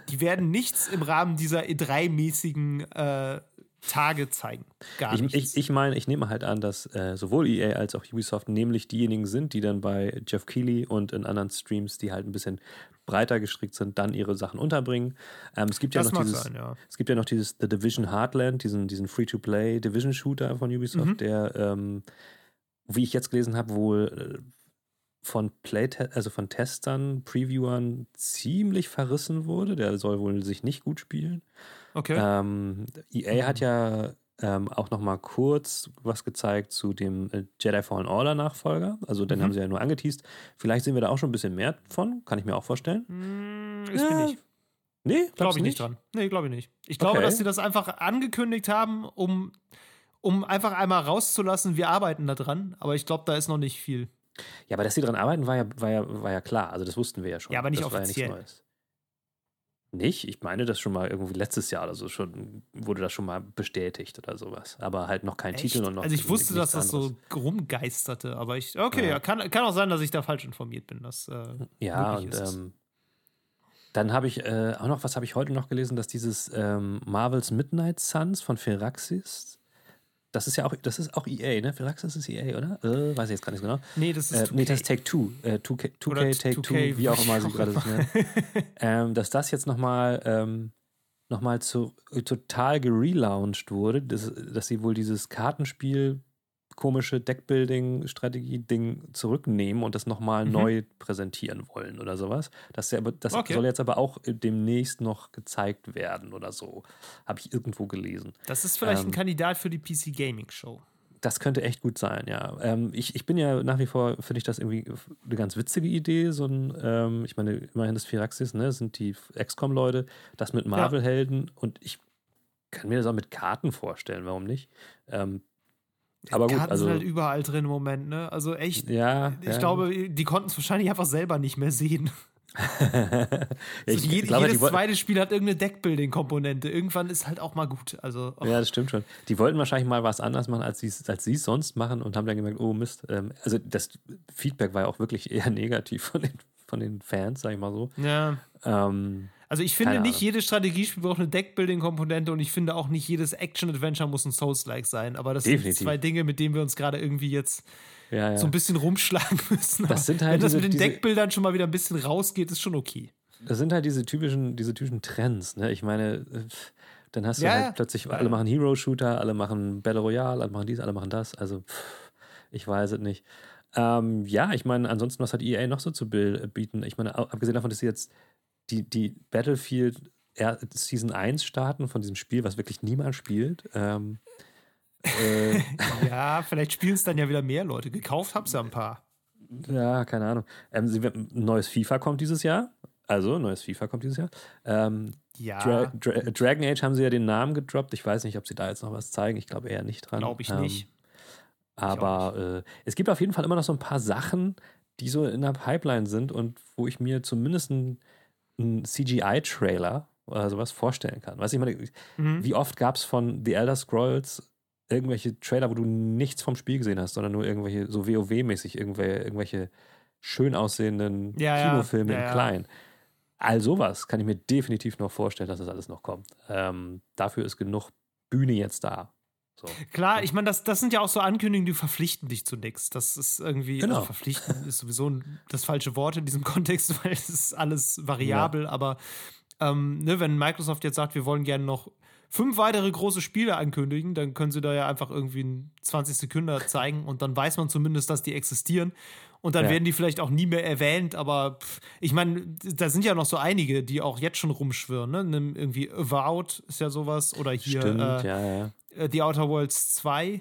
die werden nichts im Rahmen dieser E3-mäßigen äh, Tage zeigen. Gar Ich, nichts. ich, ich meine, ich nehme halt an, dass äh, sowohl EA als auch Ubisoft nämlich diejenigen sind, die dann bei Jeff Keighley und in anderen Streams, die halt ein bisschen breiter gestrickt sind, dann ihre Sachen unterbringen. Ähm, es gibt ja noch dieses, sein, ja. es gibt ja noch dieses The Division Heartland, diesen, diesen Free-to-Play Division Shooter von Ubisoft, Mhm. der, ähm, wie ich jetzt gelesen habe, wohl äh, von Playte also von Testern, Previewern ziemlich verrissen wurde. Der soll wohl sich nicht gut spielen. Okay. Ähm, EA hat ja ähm, auch noch mal kurz was gezeigt zu dem äh, Jedi Fallen Order Nachfolger. Also den Mhm. haben sie ja nur angeteased. Vielleicht sehen wir da auch schon ein bisschen mehr von, kann ich mir auch vorstellen. Hm, ich Ja, bin nicht. Nee, Glaube ich nicht dran. Nee, glaube ich nicht. Ich glaube, Okay. dass sie das einfach angekündigt haben, um, um einfach einmal rauszulassen, wir arbeiten da dran. Aber ich glaube, da ist noch nicht viel. Ja, aber dass sie dran arbeiten, war ja, war ja, war ja klar. Also das wussten wir ja schon. Ja, aber nicht das war offiziell. Ja nichts Neues. Nicht? Ich meine, das schon mal irgendwie letztes Jahr oder so schon, wurde das schon mal bestätigt oder sowas. Aber halt noch kein Titel und noch also ich wusste, dass das anderes. so rumgeisterte, aber ich, okay, Ja. ja, kann, kann auch sein, dass ich da falsch informiert bin. Das, äh, Ja, und ähm, dann habe ich äh, auch noch, was habe ich heute noch gelesen, dass dieses ähm, Marvels Midnight Suns von Firaxis, das ist ja auch, das ist auch EA, ne? Firaxis ist EA, oder? Äh, weiß ich jetzt gar nicht genau. nee, das ist Äh, 2K. nee, das ist Take Two. Äh, 2K, 2K Oder Take 2K, Two, wie auch immer sie gerade nennen. ähm, dass das jetzt nochmal ähm, noch mal zu, total gelauncht wurde, dass, dass sie wohl dieses Kartenspiel komische Deckbuilding-Strategie-Ding zurücknehmen und das nochmal Mhm. neu präsentieren wollen oder sowas. Das, ja, aber- das Okay. soll jetzt aber auch demnächst noch gezeigt werden oder so. Habe ich irgendwo gelesen. Das ist vielleicht ähm, ein Kandidat für die PC Gaming Show. Das könnte echt gut sein, ja. Ähm, ich, ich bin ja nach wie vor, finde ich das irgendwie eine ganz witzige Idee. So ein, ähm, ich meine, immerhin das Firaxis, ne, sind die XCOM-Leute, das mit Marvel-Helden und ich kann mir das auch mit Karten vorstellen, warum nicht? Ähm, aber gut, Karten also. sind halt überall drin im Moment, ne? Also echt, ja, ich ja. glaube, die konnten es wahrscheinlich einfach selber nicht mehr sehen. also je, glaube, jedes die wollten- zweite Spiel hat irgendeine Deckbuilding-Komponente. Irgendwann ist halt auch mal gut. Also, oh, Ja, das stimmt schon. Die wollten wahrscheinlich mal was anders machen, als sie es als sie's sonst machen und haben dann gemerkt, oh Mist. Ähm, also das Feedback war ja auch wirklich eher negativ von den, von den Fans, sag ich mal so. ja. Ähm, Also ich finde nicht jedes Strategiespiel braucht eine Deckbuilding-Komponente und ich finde auch nicht jedes Action-Adventure muss ein Souls-like sein. Aber das Definitiv. sind zwei Dinge, mit denen wir uns gerade irgendwie jetzt ja, ja. so ein bisschen rumschlagen müssen. Aber sind halt wenn das diese- mit den Deckbildern schon mal wieder ein bisschen rausgeht, ist schon okay. Das sind halt diese typischen, diese typischen Trends, ne? Ich meine, äh, dann hast du Ja, halt plötzlich, alle machen Hero-Shooter, alle machen Battle Royale, alle machen dies, alle machen das. Also, ich weiß es nicht. Ähm, ja, ich meine, ansonsten, was hat EA noch so zu bieten? Ich meine, abgesehen davon, dass sie jetzt die, die Battlefield Season 1 starten von diesem Spiel, was wirklich niemand spielt. Ähm, äh, Ja, vielleicht spielen es dann ja wieder mehr Leute. Gekauft hab's ja ein paar. Ja, keine Ahnung. Ähm, sie, ein neues FIFA kommt dieses Jahr. Also, ein neues FIFA kommt dieses Jahr. Ähm, Ja, Dra Dra Dragon Age haben sie ja den Namen gedroppt. Ich weiß nicht, ob sie da jetzt noch was zeigen. Ich glaube eher nicht dran. glaube ich Ähm, nicht. Aber äh, es gibt auf jeden Fall immer noch so ein paar Sachen, die so in der Pipeline sind und wo ich mir zumindest einen CGI-Trailer oder sowas vorstellen kann. Weißt du, ich meine, Mhm. wie oft gab es von The Elder Scrolls irgendwelche Trailer, wo du nichts vom Spiel gesehen hast, sondern nur irgendwelche, so WoW-mäßig, irgendwelche, irgendwelche schön aussehenden Ja. Kinofilme Ja, in ja. klein. All sowas kann ich mir definitiv noch vorstellen, dass das alles noch kommt. Ähm, dafür ist genug Bühne jetzt da. So. Klar, ich meine, das, das sind ja auch so Ankündigungen, die verpflichten dich zu nichts. Das ist irgendwie, Genau. also verpflichten ist sowieso das falsche Wort in diesem Kontext, weil es ist alles variabel, aber ähm, ne, wenn Microsoft jetzt sagt, wir wollen gerne noch fünf weitere große Spiele ankündigen, dann können sie da ja einfach irgendwie in 20 Sekunden zeigen und dann weiß man zumindest, dass die existieren. Und dann Ja. werden die vielleicht auch nie mehr erwähnt, aber pff, ich meine, da sind ja noch so einige, die auch jetzt schon rumschwirren. Ne? Irgendwie Avowed ist ja sowas oder hier Stimmt, äh, ja, ja. Äh, The Outer Worlds 2.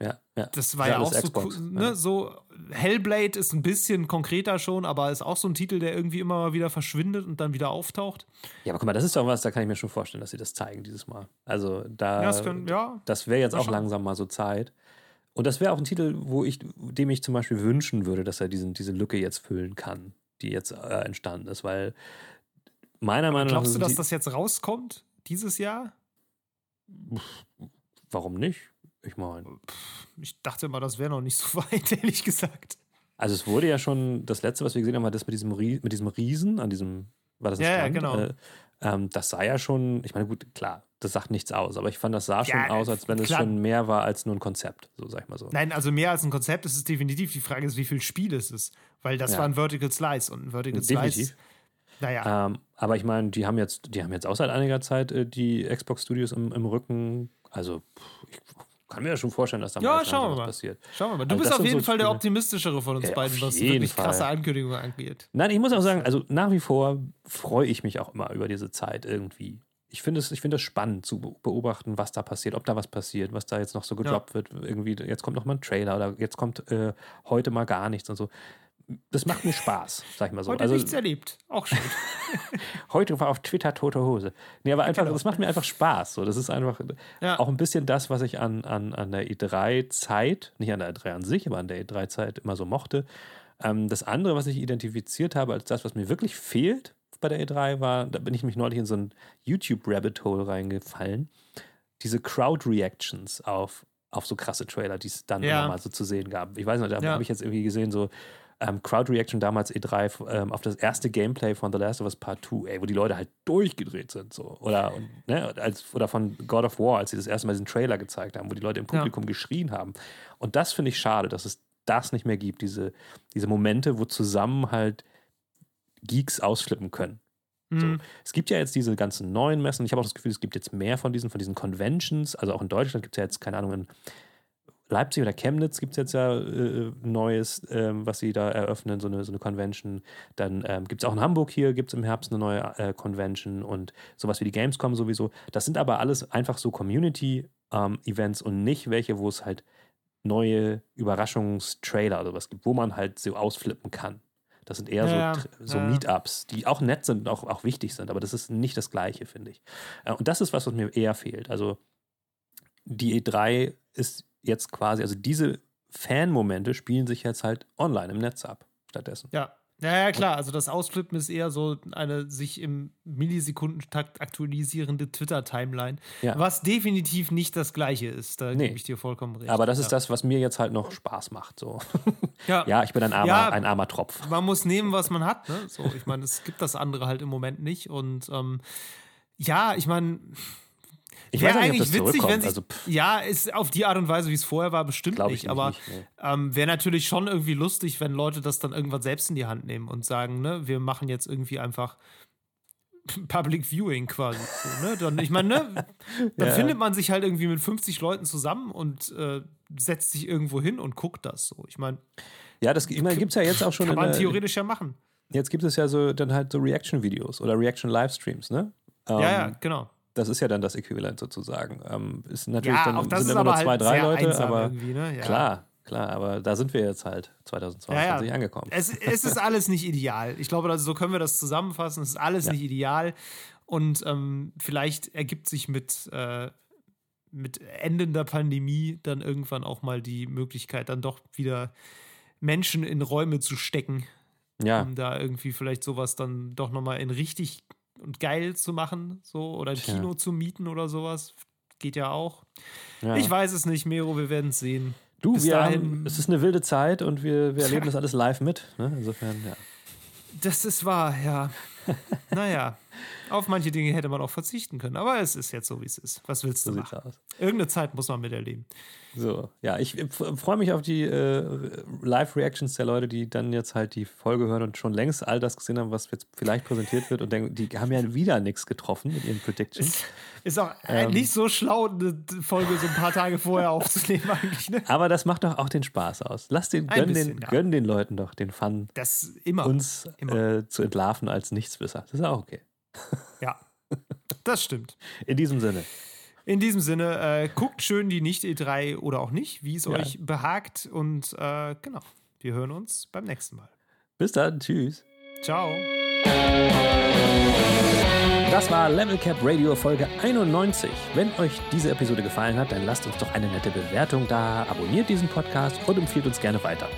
ja, ja. Das war ja alles auch so Xbox, cool. ja. Ne? So, Hellblade ist ein bisschen konkreter schon, aber ist auch so ein Titel, der irgendwie immer mal wieder verschwindet und dann wieder auftaucht. Ja, aber guck mal, das ist doch was, da kann ich mir schon vorstellen, dass sie das zeigen dieses Mal. Also da, Ja, das können, ja. das wäre jetzt auch langsam mal so Zeit. Und das wäre auch ein Titel, wo ich, dem ich zum Beispiel wünschen würde, dass er diesen, diese Lücke jetzt füllen kann, die jetzt äh, entstanden ist, weil meiner Meinung nach. Glaubst du, dass das jetzt rauskommt dieses Jahr? Warum nicht? Ich meine, Ich dachte immer, das wäre noch nicht so weit, ehrlich gesagt. also es wurde ja schon, das letzte, was wir gesehen haben, war das mit diesem, mit diesem Riesen, an diesem, war das ein Ja, ja, Strand? genau. Äh, ähm, das sah ja schon, ich meine, gut, klar, das sagt nichts aus, aber ich fand, das sah schon Ja, aus, als wenn es klar. schon mehr war als nur ein Konzept, so sag ich mal so. Nein, also mehr als ein Konzept ist es definitiv. Die Frage ist, wie viel Spiel es ist. Weil das Ja. war ein Vertical Slice und ein Vertical Definitiv. Slice. Naja, Ähm, aber ich meine, die haben jetzt, die haben jetzt auch seit einiger Zeit äh, die Xbox Studios im, im Rücken. Also ich kann mir ja schon vorstellen, dass da Ja, mal schauen wir was mal. passiert. schauen wir mal. Du also bist auf jeden so Fall der optimistischere von uns Ja, beiden, was wirklich Fall. krasse Ankündigungen angeht. Nein, ich muss auch sagen, also nach wie vor freue ich mich auch immer über diese Zeit irgendwie. Ich finde es, es spannend zu be- beobachten, was da passiert, ob da was passiert, was da jetzt noch so gedroppt wird. Irgendwie, jetzt kommt noch mal ein Trailer oder jetzt kommt äh, heute mal gar nichts und so. Das macht mir Spaß, sag ich mal so. Heute also, nichts erlebt. Auch schön. Heute war auf Twitter tote Hose. Nee, aber einfach, Genau. das macht mir einfach Spaß. So. Das ist einfach Ja. auch ein bisschen das, was ich an, an, an der E3-Zeit, nicht an der E3 an sich, aber an der E3-Zeit immer so mochte. Ähm, das andere, was ich identifiziert habe als das, was mir wirklich fehlt bei der E3, war, da bin ich mich neulich in so ein YouTube-Rabbit-Hole reingefallen. Diese Crowd-Reactions auf, auf so krasse Trailer, die es dann Ja. immer mal so zu sehen gab. Ich weiß nicht, da Ja. habe ich jetzt irgendwie gesehen, so ähm, Crowd-Reaction damals E3 ähm, auf das erste Gameplay von The Last of Us Part 2, ey, wo die Leute halt durchgedreht sind. So. Oder, und, ne, als, oder von God of War, als sie das erste Mal diesen Trailer gezeigt haben, wo die Leute im Ja. Publikum geschrien haben. Und das finde ich schade, dass es das nicht mehr gibt, diese, diese Momente, wo zusammen halt Geeks ausflippen können. So. Mhm. Es gibt ja jetzt diese ganzen neuen Messen. Ich habe auch das Gefühl, es gibt jetzt mehr von diesen, von diesen Conventions. Also auch in Deutschland gibt es ja jetzt, keine Ahnung, in Leipzig oder Chemnitz gibt es jetzt ja äh, Neues, ähm, was sie da eröffnen, so eine, so eine Convention. Dann ähm, gibt es auch in Hamburg hier, gibt es im Herbst eine neue äh, Convention und sowas wie die Gamescom sowieso. Das sind aber alles einfach so Community-Events und nicht welche, wo es halt neue Überraschungstrailer oder was gibt, wo man halt so ausflippen kann. Das sind eher Ja, so, so ja. Meetups, die auch nett sind und auch, auch wichtig sind, aber das ist nicht das Gleiche, finde ich. Äh, Und das ist was, was mir eher fehlt. Also die E3 ist jetzt quasi, also diese Fan-Momente spielen sich jetzt halt online im Netz ab, stattdessen. Ja. Ja, ja, klar. Also das Ausflippen ist eher so eine sich im Millisekundentakt aktualisierende Twitter-Timeline, Ja. was definitiv nicht das Gleiche ist. Da Nee. gebe ich dir vollkommen recht. Aber das ist ja. das, was mir jetzt halt noch Spaß macht. So. Ja. ja, ich bin ein armer, Ja. ein armer Tropf. man muss nehmen, was man hat. Ne? So, ich meine, es gibt das andere halt im Moment nicht. Und ähm, ja, ich meine, Ich wäre nicht, eigentlich das witzig, wenn sich. also, ja, ist auf die Art und Weise, wie es vorher war, bestimmt nicht. ich aber nicht. nee. ähm, wäre natürlich schon irgendwie lustig, wenn Leute das dann irgendwann selbst in die Hand nehmen und sagen, ne, wir machen jetzt irgendwie einfach Public Viewing quasi. So, ne? Dann, ich meine, ne, dann Ja. findet man sich halt irgendwie mit 50 Leuten zusammen und äh, setzt sich irgendwo hin und guckt das so. Ich meine, Ja, das ich meine, gibt es ja jetzt auch schon. kann man der, theoretisch ja machen. jetzt gibt es ja so dann halt so Reaction-Videos oder Reaction-Livestreams, ne? Ähm, ja, ja, genau. Das ist ja dann das Äquivalent sozusagen. Ähm, ist natürlich Ja, dann sind immer nur halt zwei, drei sehr Leute, aber ne? Ja. klar, klar, aber da sind wir jetzt halt 2022 angekommen. Es, es ist alles nicht ideal. Ich glaube, so können wir das zusammenfassen. Es ist alles Ja. nicht ideal. Und ähm, vielleicht ergibt sich mit, äh, mit Enden der Pandemie dann irgendwann auch mal die Möglichkeit, dann doch wieder Menschen in Räume zu stecken, Ja, um da irgendwie vielleicht sowas dann doch nochmal in richtig und geil zu machen, so oder ein Tja. Kino zu mieten oder sowas. Geht ja auch. ja. Ich weiß es nicht, Mero, wir werden es sehen. du, bis wir dahin- haben, es ist eine wilde Zeit und wir, wir erleben das alles live mit. Ne? Insofern, ja. Das ist wahr, ja. naja. Auf manche Dinge hätte man auch verzichten können, aber es ist jetzt so, wie es ist. Was willst du So machen? Irgendeine Zeit muss man miterleben. So, ja, ich freue mich auf die äh, Live-Reactions der Leute, die dann jetzt halt die Folge hören und schon längst all das gesehen haben, was jetzt vielleicht präsentiert wird und denken, die haben ja wieder nichts getroffen mit ihren Predictions. Ist auch äh, Ähm. nicht so schlau, eine Folge so ein paar Tage vorher aufzunehmen, eigentlich. Ne? Aber das macht doch auch den Spaß aus. Lass den, gönn, bisschen, den, ja. gönn den Leuten doch den Fun, Das immer. uns immer. äh, zu entlarven als Nichtswisser. Das ist auch okay. Ja, das stimmt. In diesem Sinne. In diesem Sinne, äh, guckt schön die Nicht-E3 oder auch nicht, wie es Ja. euch behagt. Und äh, genau, wir hören uns beim nächsten Mal. Bis dann. Tschüss. Ciao. Das war Level Cap Radio Folge 91. Wenn euch diese Episode gefallen hat, dann lasst uns doch eine nette Bewertung da, abonniert diesen Podcast und empfiehlt uns gerne weiter.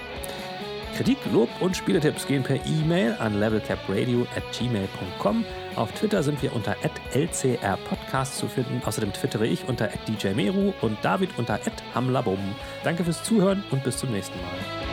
Kritik, Lob und Spieletipps gehen per E-Mail an levelcapradio at gmail.com. Auf Twitter sind wir unter lcrpodcast zu finden. Außerdem twittere ich unter djmeru und David unter hamlabum. Danke fürs Zuhören und bis zum nächsten Mal.